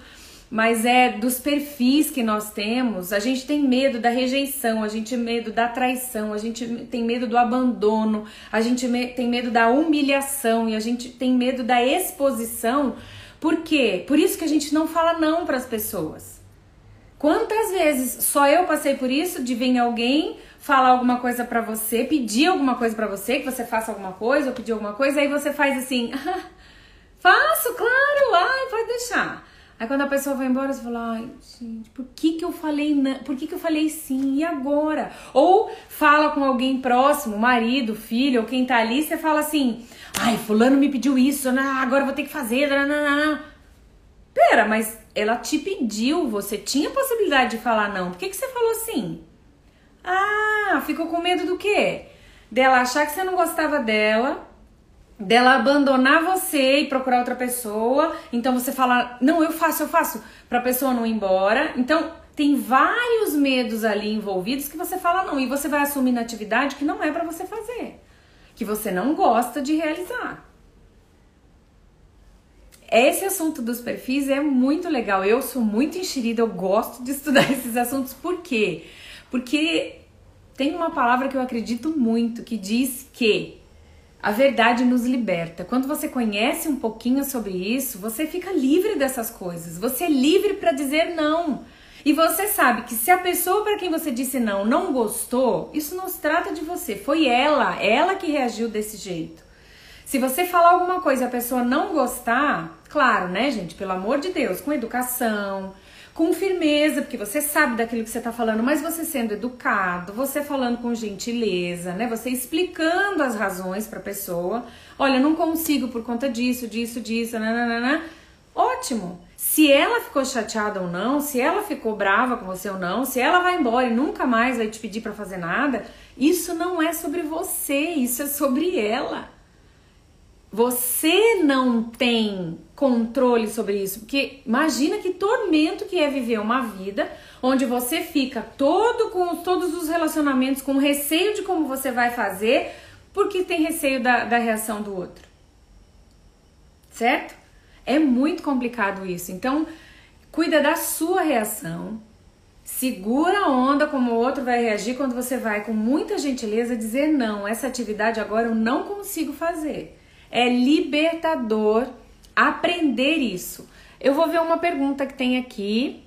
mas é dos perfis que nós temos. A gente tem medo da rejeição, a gente tem medo da traição, a gente tem medo do abandono, a gente tem medo da humilhação e a gente tem medo da exposição. Por quê? Por isso que a gente não fala não para as pessoas. Quantas vezes só eu passei por isso de vir alguém falar alguma coisa para você, pedir alguma coisa para você, que você faça alguma coisa ou pedir alguma coisa, aí você faz assim: ah, "Faço, claro, ai, pode deixar". Aí quando a pessoa vai embora, você fala, ai, gente, por que que eu falei não? Por que que eu falei sim? E agora? Ou fala com alguém próximo, marido, filho, ou quem tá ali, você fala assim, ai, fulano me pediu isso, né? agora eu vou ter que fazer, nananana. Pera, mas ela te pediu, você tinha possibilidade de falar não. Por que que você falou sim? Ah, ficou com medo do quê? Dela achar que você não gostava dela, dela abandonar você e procurar outra pessoa. Então você fala, não, eu faço, eu faço, pra pessoa não ir embora. Então tem vários medos ali envolvidos que você fala não e você vai assumir na atividade que não é para você fazer, que você não gosta de realizar. Esse assunto dos perfis é muito legal. Eu sou muito enxerida, eu gosto de estudar esses assuntos. Por quê? Porque tem uma palavra que eu acredito muito que diz que a verdade nos liberta. Quando você conhece um pouquinho sobre isso, você fica livre dessas coisas. Você é livre para dizer não. E você sabe que se a pessoa para quem você disse não não gostou, isso não se trata de você, foi ela, ela que reagiu desse jeito. Se você falar alguma coisa e a pessoa não gostar, claro, né, gente, pelo amor de Deus, com educação, com firmeza, porque você sabe daquilo que você está falando, mas você sendo educado, você falando com gentileza, né? Você explicando as razões para a pessoa. Olha, não consigo por conta disso, disso, disso, nananana. Ótimo. Se ela ficou chateada ou não, se ela ficou brava com você ou não, se ela vai embora e nunca mais vai te pedir para fazer nada, isso não é sobre você, isso é sobre ela. Você não tem controle sobre isso, porque imagina que tormento que é viver uma vida onde você fica todo com todos os relacionamentos com receio de como você vai fazer, porque tem receio da, da reação do outro. Certo? É muito complicado isso. Então, cuida da sua reação, Segura a onda como o outro vai reagir quando você vai com muita gentileza dizer não, essa atividade agora eu não consigo fazer. É libertador aprender isso. Eu vou ver uma pergunta que tem aqui.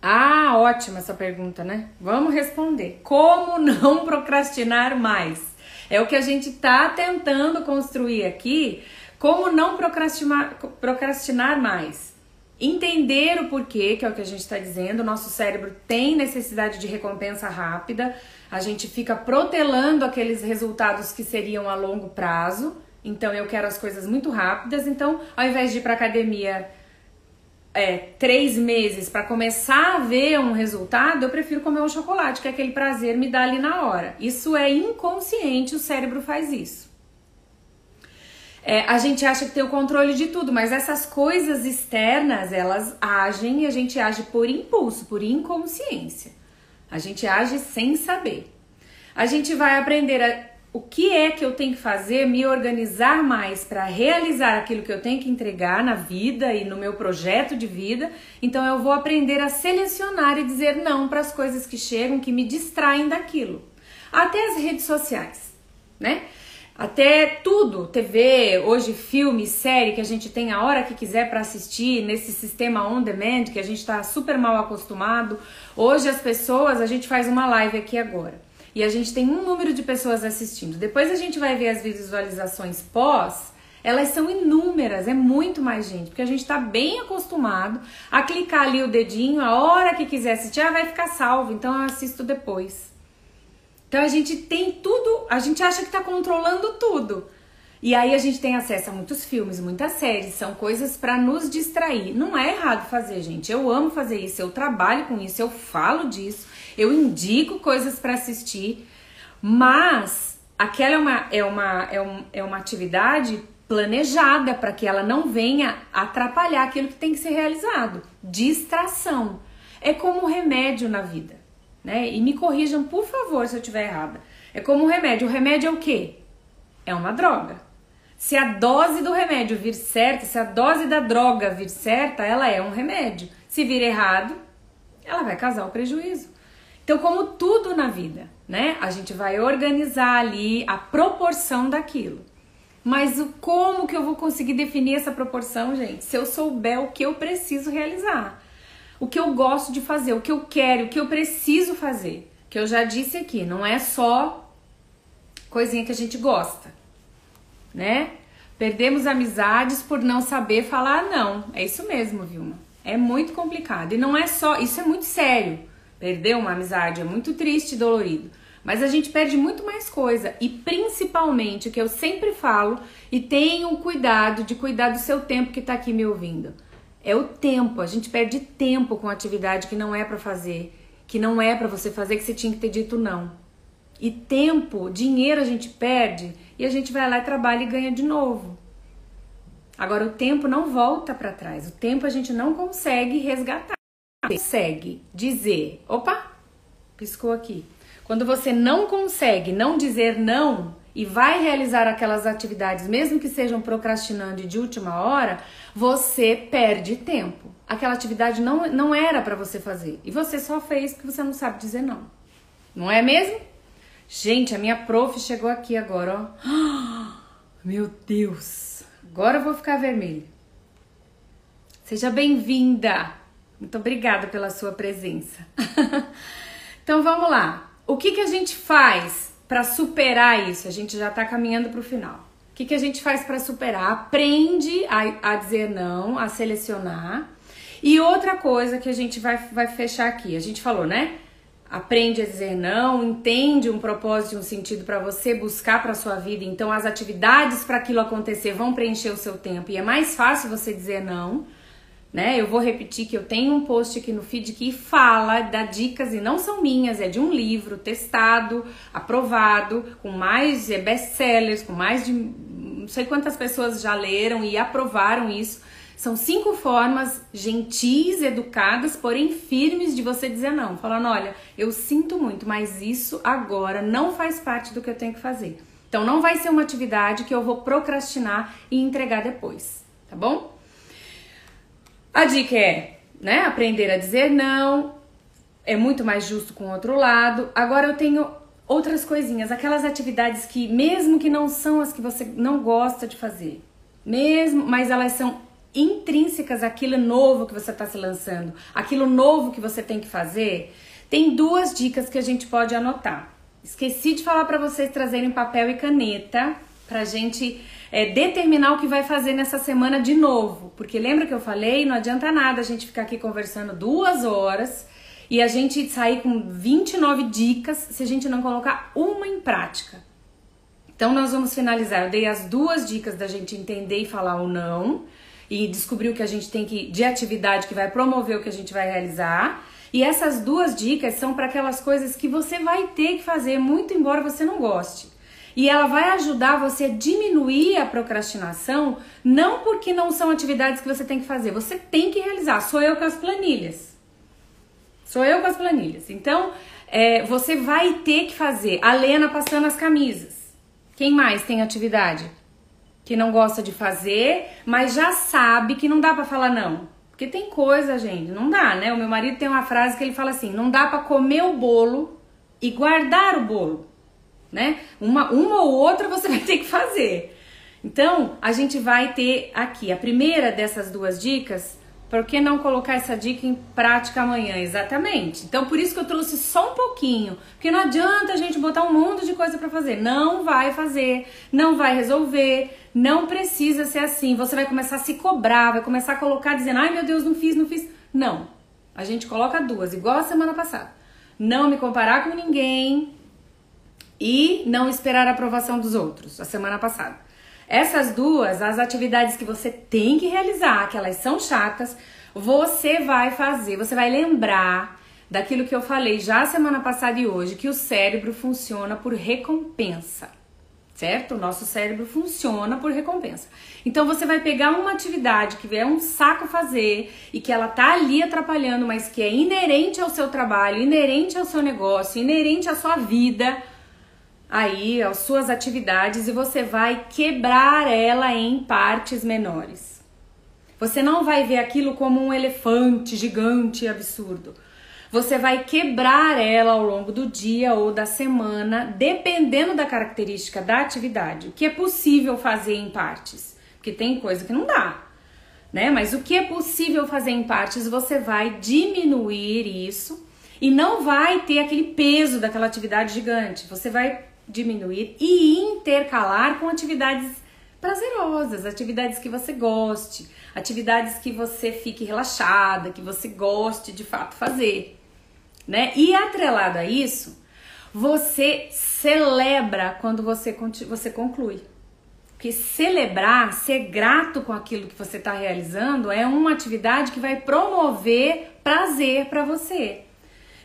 Ah, ótima essa pergunta, né? Vamos responder. Como não procrastinar mais? É o que a gente tá tentando construir aqui. Como não procrastinar, procrastinar mais? Entender o porquê, que é o que a gente está dizendo. Nosso cérebro tem necessidade de recompensa rápida a gente fica protelando aqueles resultados que seriam a longo prazo. Então eu quero as coisas muito rápidas. Então, ao invés de ir para academia é, três meses para começar a ver um resultado, eu prefiro comer um chocolate, que aquele prazer me dá ali na hora. Isso é inconsciente, o cérebro faz isso. É, a gente acha que tem o controle de tudo, mas essas coisas externas elas agem e a gente age por impulso, por inconsciência. A gente age sem saber. A gente vai aprender a, o que é que eu tenho que fazer, me organizar mais para realizar aquilo que eu tenho que entregar na vida e no meu projeto de vida. Então eu vou aprender a selecionar e dizer não para as coisas que chegam, que me distraem daquilo. Até as redes sociais, né? Até tudo, TV, hoje filme, série que a gente tem a hora que quiser para assistir nesse sistema on demand que a gente está super mal acostumado. Hoje as pessoas, a gente faz uma live aqui agora e a gente tem um número de pessoas assistindo. Depois a gente vai ver as visualizações pós, elas são inúmeras, é muito mais gente, porque a gente está bem acostumado a clicar ali o dedinho, a hora que quiser assistir, ah, vai ficar salvo, então eu assisto depois. Então a gente tem tudo, a gente acha que está controlando tudo. E aí a gente tem acesso a muitos filmes, muitas séries, são coisas para nos distrair. Não é errado fazer, gente. Eu amo fazer isso, eu trabalho com isso, eu falo disso, eu indico coisas para assistir, mas aquela é uma, é uma, é, um, é uma atividade planejada para que ela não venha atrapalhar aquilo que tem que ser realizado. Distração. É como remédio na vida né? E me corrijam, por favor, se eu estiver errada. É como o remédio. O remédio é o quê? É uma droga. Se a dose do remédio vir certa, se a dose da droga vir certa, ela é um remédio. Se vir errado, ela vai causar o prejuízo. Então, como tudo na vida, né? A gente vai organizar ali a proporção daquilo. Mas o como que eu vou conseguir definir essa proporção, gente? Se eu souber o que eu preciso realizar o que eu gosto de fazer, o que eu quero, o que eu preciso fazer. Que eu já disse aqui, não é só coisinha que a gente gosta, né? Perdemos amizades por não saber falar não. É isso mesmo, Vilma. É muito complicado. E não é só, isso é muito sério. Perder uma amizade é muito triste e dolorido. Mas a gente perde muito mais coisa. E principalmente, o que eu sempre falo, e tenham cuidado de cuidar do seu tempo que tá aqui me ouvindo. É o tempo. A gente perde tempo com atividade que não é para fazer, que não é para você fazer, que você tinha que ter dito não. E tempo, dinheiro a gente perde e a gente vai lá e trabalha e ganha de novo. Agora o tempo não volta para trás. O tempo a gente não consegue resgatar. Consegue dizer, opa, piscou aqui. Quando você não consegue não dizer não e vai realizar aquelas atividades, mesmo que sejam procrastinando e de última hora, você perde tempo. Aquela atividade não, não era para você fazer e você só fez porque você não sabe dizer não. Não é mesmo? Gente, a minha prof chegou aqui agora, ó. Meu Deus. Agora eu vou ficar vermelho. Seja bem-vinda. Muito obrigada pela sua presença. então vamos lá. O que, que a gente faz para superar isso? A gente já está caminhando para o final. O que, que a gente faz para superar? Aprende a, a dizer não, a selecionar. E outra coisa que a gente vai, vai fechar aqui, a gente falou, né? aprende a dizer não, entende um propósito e um sentido para você buscar para sua vida. Então as atividades para aquilo acontecer vão preencher o seu tempo e é mais fácil você dizer não. Né? Eu vou repetir que eu tenho um post aqui no feed que fala, dá dicas e não são minhas, é de um livro testado, aprovado, com mais é, best-sellers, com mais de não sei quantas pessoas já leram e aprovaram isso são cinco formas gentis, educadas, porém firmes de você dizer não. Falando, olha, eu sinto muito, mas isso agora não faz parte do que eu tenho que fazer. Então não vai ser uma atividade que eu vou procrastinar e entregar depois, tá bom? A dica é, né, aprender a dizer não, é muito mais justo com o outro lado. Agora eu tenho outras coisinhas, aquelas atividades que mesmo que não são as que você não gosta de fazer, mesmo, mas elas são intrínsecas àquilo novo que você está se lançando, aquilo novo que você tem que fazer, tem duas dicas que a gente pode anotar. Esqueci de falar para vocês trazerem papel e caneta para gente é, determinar o que vai fazer nessa semana de novo, porque lembra que eu falei, não adianta nada a gente ficar aqui conversando duas horas e a gente sair com 29 dicas se a gente não colocar uma em prática. Então nós vamos finalizar. Eu dei as duas dicas da gente entender e falar ou não e descobrir o que a gente tem que de atividade que vai promover o que a gente vai realizar. E essas duas dicas são para aquelas coisas que você vai ter que fazer, muito embora você não goste. E ela vai ajudar você a diminuir a procrastinação, não porque não são atividades que você tem que fazer, você tem que realizar. Sou eu com as planilhas. Sou eu com as planilhas. Então, é, você vai ter que fazer. A Lena passando as camisas. Quem mais tem atividade? que não gosta de fazer, mas já sabe que não dá para falar não. Porque tem coisa, gente, não dá, né? O meu marido tem uma frase que ele fala assim: não dá para comer o bolo e guardar o bolo, né? Uma, uma ou outra você vai ter que fazer. Então, a gente vai ter aqui a primeira dessas duas dicas por que não colocar essa dica em prática amanhã? Exatamente. Então, por isso que eu trouxe só um pouquinho. Porque não adianta a gente botar um monte de coisa para fazer. Não vai fazer, não vai resolver, não precisa ser assim. Você vai começar a se cobrar, vai começar a colocar dizendo: ai meu Deus, não fiz, não fiz. Não. A gente coloca duas, igual a semana passada. Não me comparar com ninguém e não esperar a aprovação dos outros, a semana passada. Essas duas, as atividades que você tem que realizar, que elas são chatas, você vai fazer, você vai lembrar daquilo que eu falei já semana passada e hoje, que o cérebro funciona por recompensa. Certo? O nosso cérebro funciona por recompensa. Então você vai pegar uma atividade que é um saco fazer e que ela tá ali atrapalhando, mas que é inerente ao seu trabalho, inerente ao seu negócio, inerente à sua vida aí as suas atividades e você vai quebrar ela em partes menores. Você não vai ver aquilo como um elefante gigante e absurdo. Você vai quebrar ela ao longo do dia ou da semana, dependendo da característica da atividade. O que é possível fazer em partes, porque tem coisa que não dá, né? Mas o que é possível fazer em partes, você vai diminuir isso e não vai ter aquele peso daquela atividade gigante. Você vai diminuir e intercalar com atividades prazerosas, atividades que você goste, atividades que você fique relaxada, que você goste de fato fazer, né? E atrelado a isso, você celebra quando você, você conclui. Porque celebrar, ser grato com aquilo que você está realizando é uma atividade que vai promover prazer para você.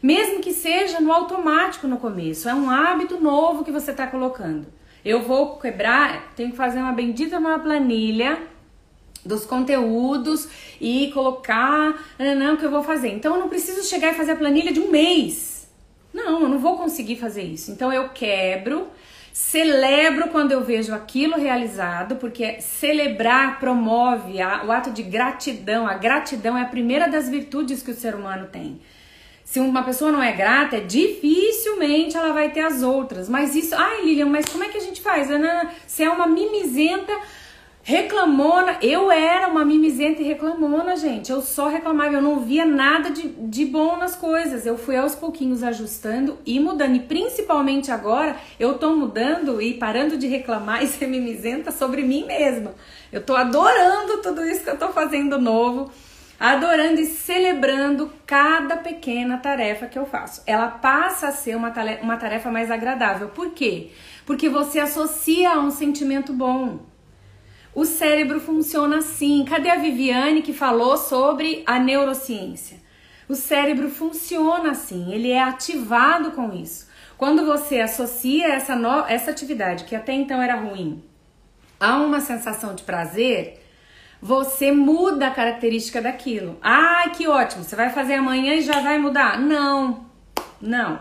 Mesmo que seja no automático no começo, é um hábito novo que você está colocando. Eu vou quebrar, tenho que fazer uma bendita uma planilha dos conteúdos e colocar, não, que eu vou fazer. Então eu não preciso chegar e fazer a planilha de um mês. Não, eu não vou conseguir fazer isso. Então eu quebro, celebro quando eu vejo aquilo realizado, porque celebrar promove a, o ato de gratidão. A gratidão é a primeira das virtudes que o ser humano tem. Se uma pessoa não é grata, dificilmente ela vai ter as outras. Mas isso, ai Lilian, mas como é que a gente faz? Você é uma mimizenta reclamona. Eu era uma mimizenta e reclamona, gente. Eu só reclamava, eu não via nada de, de bom nas coisas. Eu fui aos pouquinhos ajustando e mudando. E principalmente agora, eu tô mudando e parando de reclamar e ser mimizenta sobre mim mesma. Eu tô adorando tudo isso que eu tô fazendo novo adorando e celebrando cada pequena tarefa que eu faço. Ela passa a ser uma uma tarefa mais agradável. Por quê? Porque você associa a um sentimento bom. O cérebro funciona assim. Cadê a Viviane que falou sobre a neurociência? O cérebro funciona assim, ele é ativado com isso. Quando você associa essa, no... essa atividade, que até então era ruim, a uma sensação de prazer, você muda a característica daquilo. Ah, que ótimo, você vai fazer amanhã e já vai mudar? Não, não,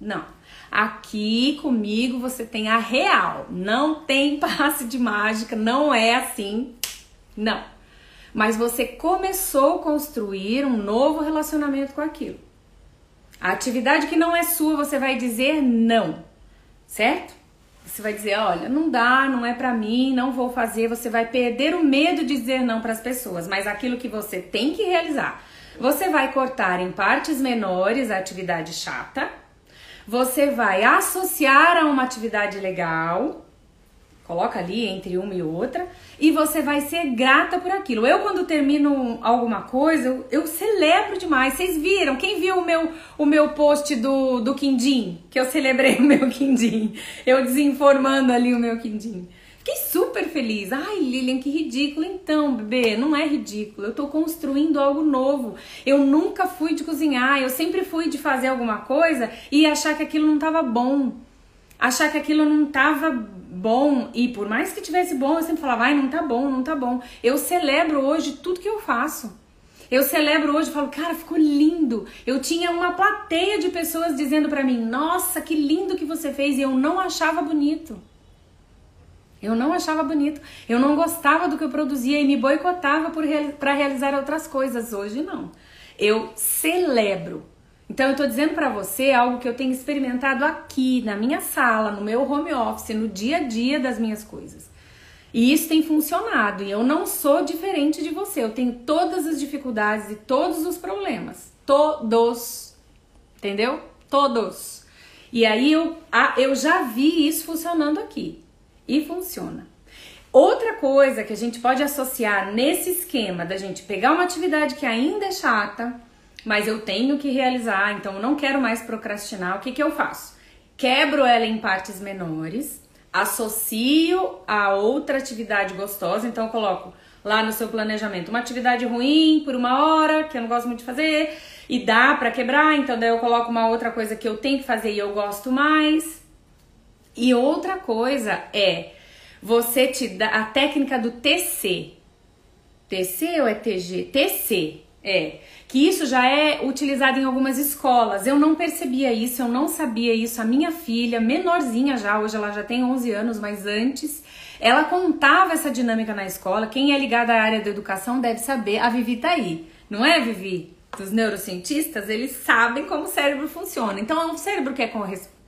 não. Aqui comigo você tem a real, não tem passe de mágica, não é assim, não. Mas você começou a construir um novo relacionamento com aquilo. A atividade que não é sua, você vai dizer não, certo? Você vai dizer, olha, não dá, não é para mim, não vou fazer. Você vai perder o medo de dizer não para as pessoas, mas aquilo que você tem que realizar, você vai cortar em partes menores a atividade chata. Você vai associar a uma atividade legal Coloca ali entre uma e outra e você vai ser grata por aquilo. Eu, quando termino alguma coisa, eu, eu celebro demais. Vocês viram? Quem viu o meu, o meu post do, do Quindim? Que eu celebrei o meu Quindim. Eu desinformando ali o meu Quindim. Fiquei super feliz. Ai, Lilian, que ridículo. Então, bebê, não é ridículo. Eu tô construindo algo novo. Eu nunca fui de cozinhar. Eu sempre fui de fazer alguma coisa e achar que aquilo não tava bom. Achar que aquilo não tava bom e por mais que tivesse bom, eu sempre falava, ai, não tá bom, não tá bom. Eu celebro hoje tudo que eu faço. Eu celebro hoje falo, cara, ficou lindo. Eu tinha uma plateia de pessoas dizendo para mim, nossa, que lindo que você fez e eu não achava bonito. Eu não achava bonito. Eu não gostava do que eu produzia e me boicotava para realizar outras coisas. Hoje não. Eu celebro então eu tô dizendo para você algo que eu tenho experimentado aqui na minha sala, no meu home office, no dia a dia das minhas coisas. E isso tem funcionado e eu não sou diferente de você. Eu tenho todas as dificuldades e todos os problemas, todos. Entendeu? Todos. E aí eu, eu já vi isso funcionando aqui. E funciona. Outra coisa que a gente pode associar nesse esquema da gente pegar uma atividade que ainda é chata, mas eu tenho que realizar, então eu não quero mais procrastinar. O que, que eu faço? Quebro ela em partes menores, associo a outra atividade gostosa, então eu coloco lá no seu planejamento uma atividade ruim por uma hora, que eu não gosto muito de fazer, e dá para quebrar, então daí eu coloco uma outra coisa que eu tenho que fazer e eu gosto mais. E outra coisa é você te dá a técnica do TC. TC ou é TG? TC. É, que isso já é utilizado em algumas escolas. Eu não percebia isso, eu não sabia isso. A minha filha, menorzinha já, hoje ela já tem 11 anos, mas antes, ela contava essa dinâmica na escola. Quem é ligado à área da educação deve saber. A Vivi tá aí, não é, Vivi? Dos neurocientistas, eles sabem como o cérebro funciona. Então, o cérebro quer,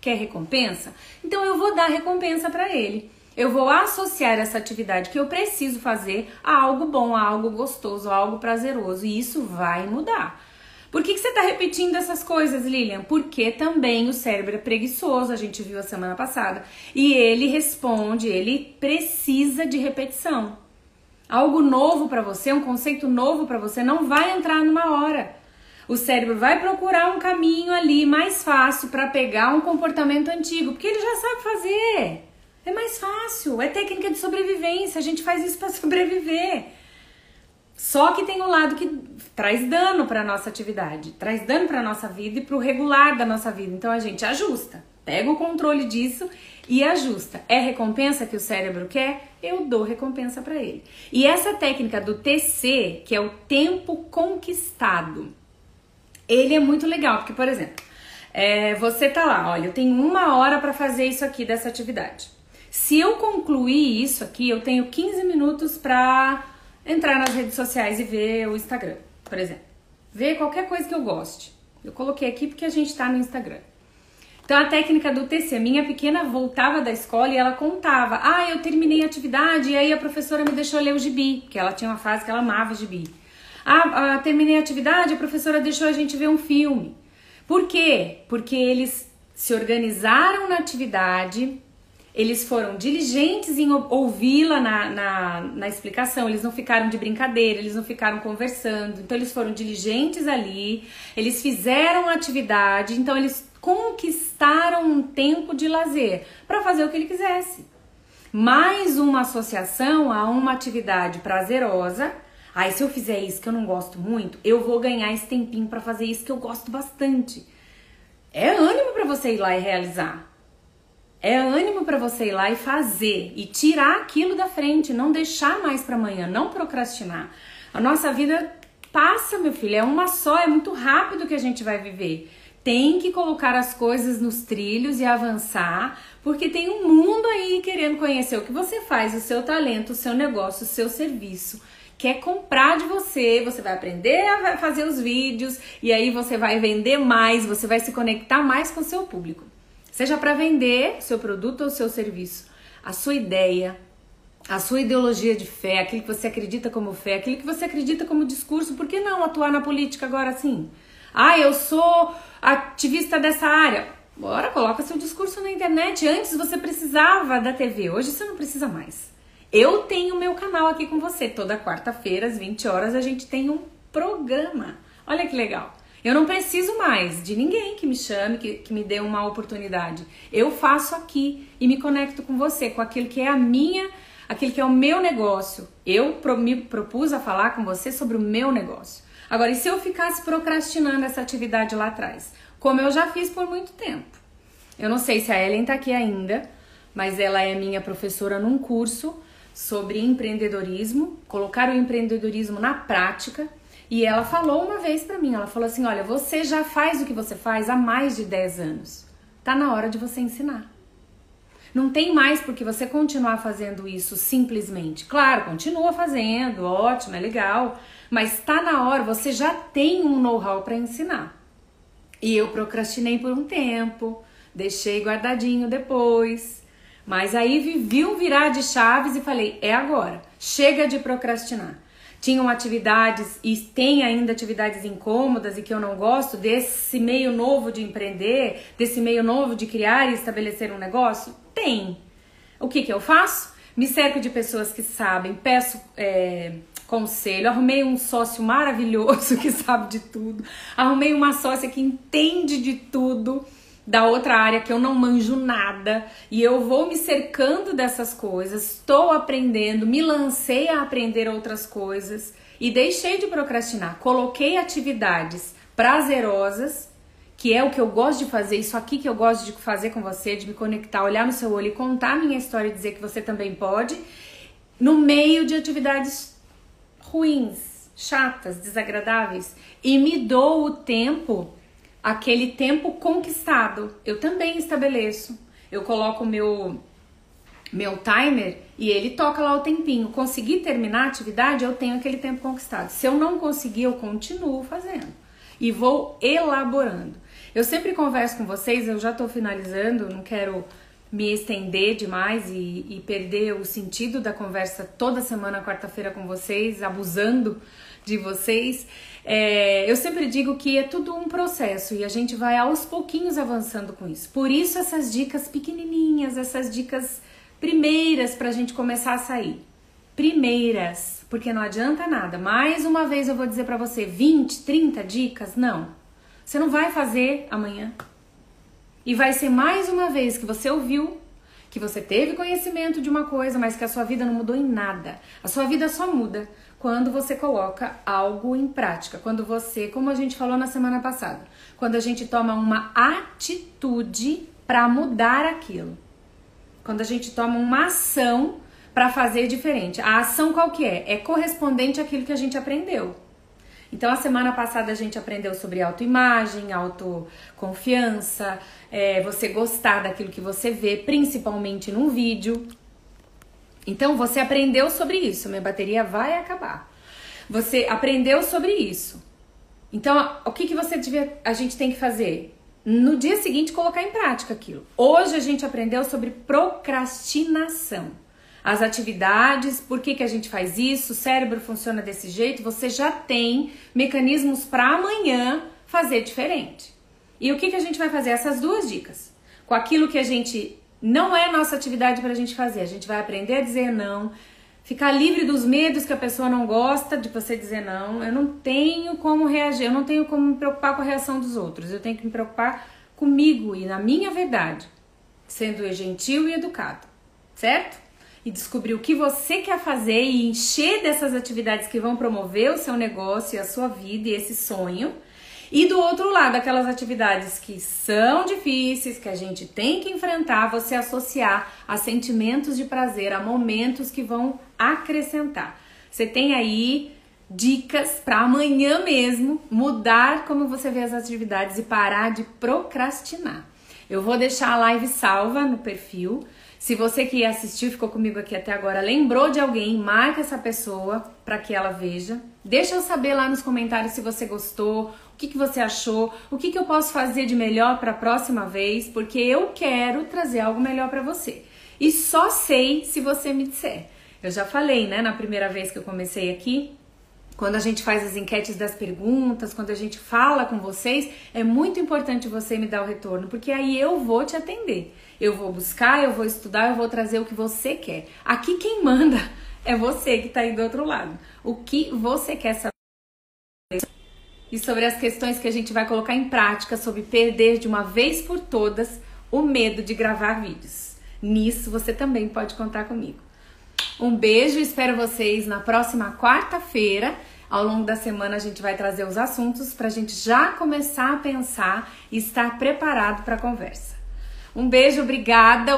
quer recompensa? Então, eu vou dar recompensa para ele. Eu vou associar essa atividade que eu preciso fazer a algo bom, a algo gostoso, a algo prazeroso, e isso vai mudar. Por que, que você está repetindo essas coisas, Lilian? Porque também o cérebro é preguiçoso, a gente viu a semana passada. E ele responde, ele precisa de repetição. Algo novo para você, um conceito novo para você, não vai entrar numa hora. O cérebro vai procurar um caminho ali mais fácil para pegar um comportamento antigo, porque ele já sabe fazer. É mais fácil, é técnica de sobrevivência, a gente faz isso para sobreviver. Só que tem um lado que traz dano para nossa atividade, traz dano para nossa vida e para o regular da nossa vida. Então a gente ajusta, pega o controle disso e ajusta. É recompensa que o cérebro quer? Eu dou recompensa para ele. E essa técnica do TC, que é o tempo conquistado, ele é muito legal, porque por exemplo, é, você tá lá, olha, eu tenho uma hora para fazer isso aqui dessa atividade. Se eu concluir isso aqui, eu tenho 15 minutos para entrar nas redes sociais e ver o Instagram, por exemplo. Ver qualquer coisa que eu goste. Eu coloquei aqui porque a gente tá no Instagram. Então a técnica do TC, minha pequena voltava da escola e ela contava: "Ah, eu terminei a atividade e aí a professora me deixou ler o gibi", que ela tinha uma fase que ela amava gibi. Ah, ah, terminei a atividade, a professora deixou a gente ver um filme. Por quê? Porque eles se organizaram na atividade, eles foram diligentes em ouvi-la na, na, na, explicação, eles não ficaram de brincadeira, eles não ficaram conversando, então eles foram diligentes ali, eles fizeram a atividade, então eles conquistaram um tempo de lazer para fazer o que ele quisesse. Mais uma associação a uma atividade prazerosa. Aí, se eu fizer isso que eu não gosto muito, eu vou ganhar esse tempinho para fazer isso que eu gosto bastante. É ânimo para você ir lá e realizar. É ânimo para você ir lá e fazer e tirar aquilo da frente, não deixar mais para amanhã, não procrastinar. A nossa vida passa, meu filho, é uma só, é muito rápido que a gente vai viver. Tem que colocar as coisas nos trilhos e avançar, porque tem um mundo aí querendo conhecer o que você faz, o seu talento, o seu negócio, o seu serviço quer comprar de você, você vai aprender a fazer os vídeos e aí você vai vender mais, você vai se conectar mais com o seu público. Seja para vender seu produto ou seu serviço, a sua ideia, a sua ideologia de fé, aquilo que você acredita como fé, aquilo que você acredita como discurso, por que não atuar na política agora assim? Ah, eu sou ativista dessa área. Bora, coloca seu discurso na internet. Antes você precisava da TV, hoje você não precisa mais. Eu tenho meu canal aqui com você. Toda quarta-feira, às 20 horas, a gente tem um programa. Olha que legal. Eu não preciso mais de ninguém que me chame, que, que me dê uma oportunidade. Eu faço aqui e me conecto com você, com aquilo que é a minha, aquilo que é o meu negócio. Eu pro, me propus a falar com você sobre o meu negócio. Agora, e se eu ficasse procrastinando essa atividade lá atrás? Como eu já fiz por muito tempo. Eu não sei se a Ellen tá aqui ainda, mas ela é minha professora num curso sobre empreendedorismo, colocar o empreendedorismo na prática e ela falou uma vez para mim, ela falou assim: "Olha, você já faz o que você faz há mais de 10 anos. Tá na hora de você ensinar. Não tem mais porque você continuar fazendo isso simplesmente. Claro, continua fazendo, ótimo, é legal, mas tá na hora, você já tem um know-how para ensinar. E eu procrastinei por um tempo, deixei guardadinho depois. Mas aí vivi um virar de chaves e falei: é agora, chega de procrastinar tinham atividades e tem ainda atividades incômodas e que eu não gosto desse meio novo de empreender, desse meio novo de criar e estabelecer um negócio? Tem. O que, que eu faço? Me cerco de pessoas que sabem, peço é, conselho, arrumei um sócio maravilhoso que sabe de tudo, arrumei uma sócia que entende de tudo da outra área que eu não manjo nada e eu vou me cercando dessas coisas, estou aprendendo, me lancei a aprender outras coisas e deixei de procrastinar. Coloquei atividades prazerosas, que é o que eu gosto de fazer, isso aqui que eu gosto de fazer com você, de me conectar, olhar no seu olho e contar a minha história e dizer que você também pode, no meio de atividades ruins, chatas, desagradáveis, e me dou o tempo aquele tempo conquistado. Eu também estabeleço. Eu coloco meu meu timer e ele toca lá o tempinho. Consegui terminar a atividade, eu tenho aquele tempo conquistado. Se eu não conseguir, eu continuo fazendo e vou elaborando. Eu sempre converso com vocês, eu já estou finalizando, não quero me estender demais e, e perder o sentido da conversa toda semana, quarta-feira com vocês, abusando de vocês. É, eu sempre digo que é tudo um processo e a gente vai aos pouquinhos avançando com isso. Por isso, essas dicas pequenininhas, essas dicas primeiras para a gente começar a sair. Primeiras, porque não adianta nada. Mais uma vez eu vou dizer para você: 20, 30 dicas? Não. Você não vai fazer amanhã. E vai ser mais uma vez que você ouviu, que você teve conhecimento de uma coisa, mas que a sua vida não mudou em nada. A sua vida só muda quando você coloca algo em prática, quando você, como a gente falou na semana passada, quando a gente toma uma atitude para mudar aquilo. Quando a gente toma uma ação para fazer diferente. A ação qual que é? É correspondente àquilo que a gente aprendeu. Então, a semana passada a gente aprendeu sobre autoimagem, autoconfiança, é, você gostar daquilo que você vê, principalmente num vídeo. Então, você aprendeu sobre isso. Minha bateria vai acabar. Você aprendeu sobre isso. Então, o que, que você devia, a gente tem que fazer? No dia seguinte, colocar em prática aquilo. Hoje a gente aprendeu sobre procrastinação as atividades, por que, que a gente faz isso, o cérebro funciona desse jeito, você já tem mecanismos para amanhã fazer diferente. E o que, que a gente vai fazer? Essas duas dicas. Com aquilo que a gente não é nossa atividade para a gente fazer, a gente vai aprender a dizer não, ficar livre dos medos que a pessoa não gosta de você dizer não. Eu não tenho como reagir, eu não tenho como me preocupar com a reação dos outros, eu tenho que me preocupar comigo e na minha verdade, sendo gentil e educado, certo? e descobrir o que você quer fazer e encher dessas atividades que vão promover o seu negócio e a sua vida e esse sonho. E do outro lado, aquelas atividades que são difíceis, que a gente tem que enfrentar, você associar a sentimentos de prazer, a momentos que vão acrescentar. Você tem aí dicas para amanhã mesmo mudar como você vê as atividades e parar de procrastinar. Eu vou deixar a live salva no perfil. Se você que assistiu, ficou comigo aqui até agora, lembrou de alguém, marca essa pessoa para que ela veja. Deixa eu saber lá nos comentários se você gostou, o que, que você achou, o que, que eu posso fazer de melhor para a próxima vez, porque eu quero trazer algo melhor para você. E só sei se você me disser. Eu já falei, né, na primeira vez que eu comecei aqui, quando a gente faz as enquetes das perguntas, quando a gente fala com vocês, é muito importante você me dar o retorno, porque aí eu vou te atender. Eu vou buscar, eu vou estudar, eu vou trazer o que você quer. Aqui quem manda é você que está aí do outro lado. O que você quer saber? E sobre as questões que a gente vai colocar em prática sobre perder de uma vez por todas o medo de gravar vídeos. Nisso você também pode contar comigo. Um beijo, espero vocês na próxima quarta-feira. Ao longo da semana a gente vai trazer os assuntos para a gente já começar a pensar e estar preparado para a conversa. Um beijo, obrigada.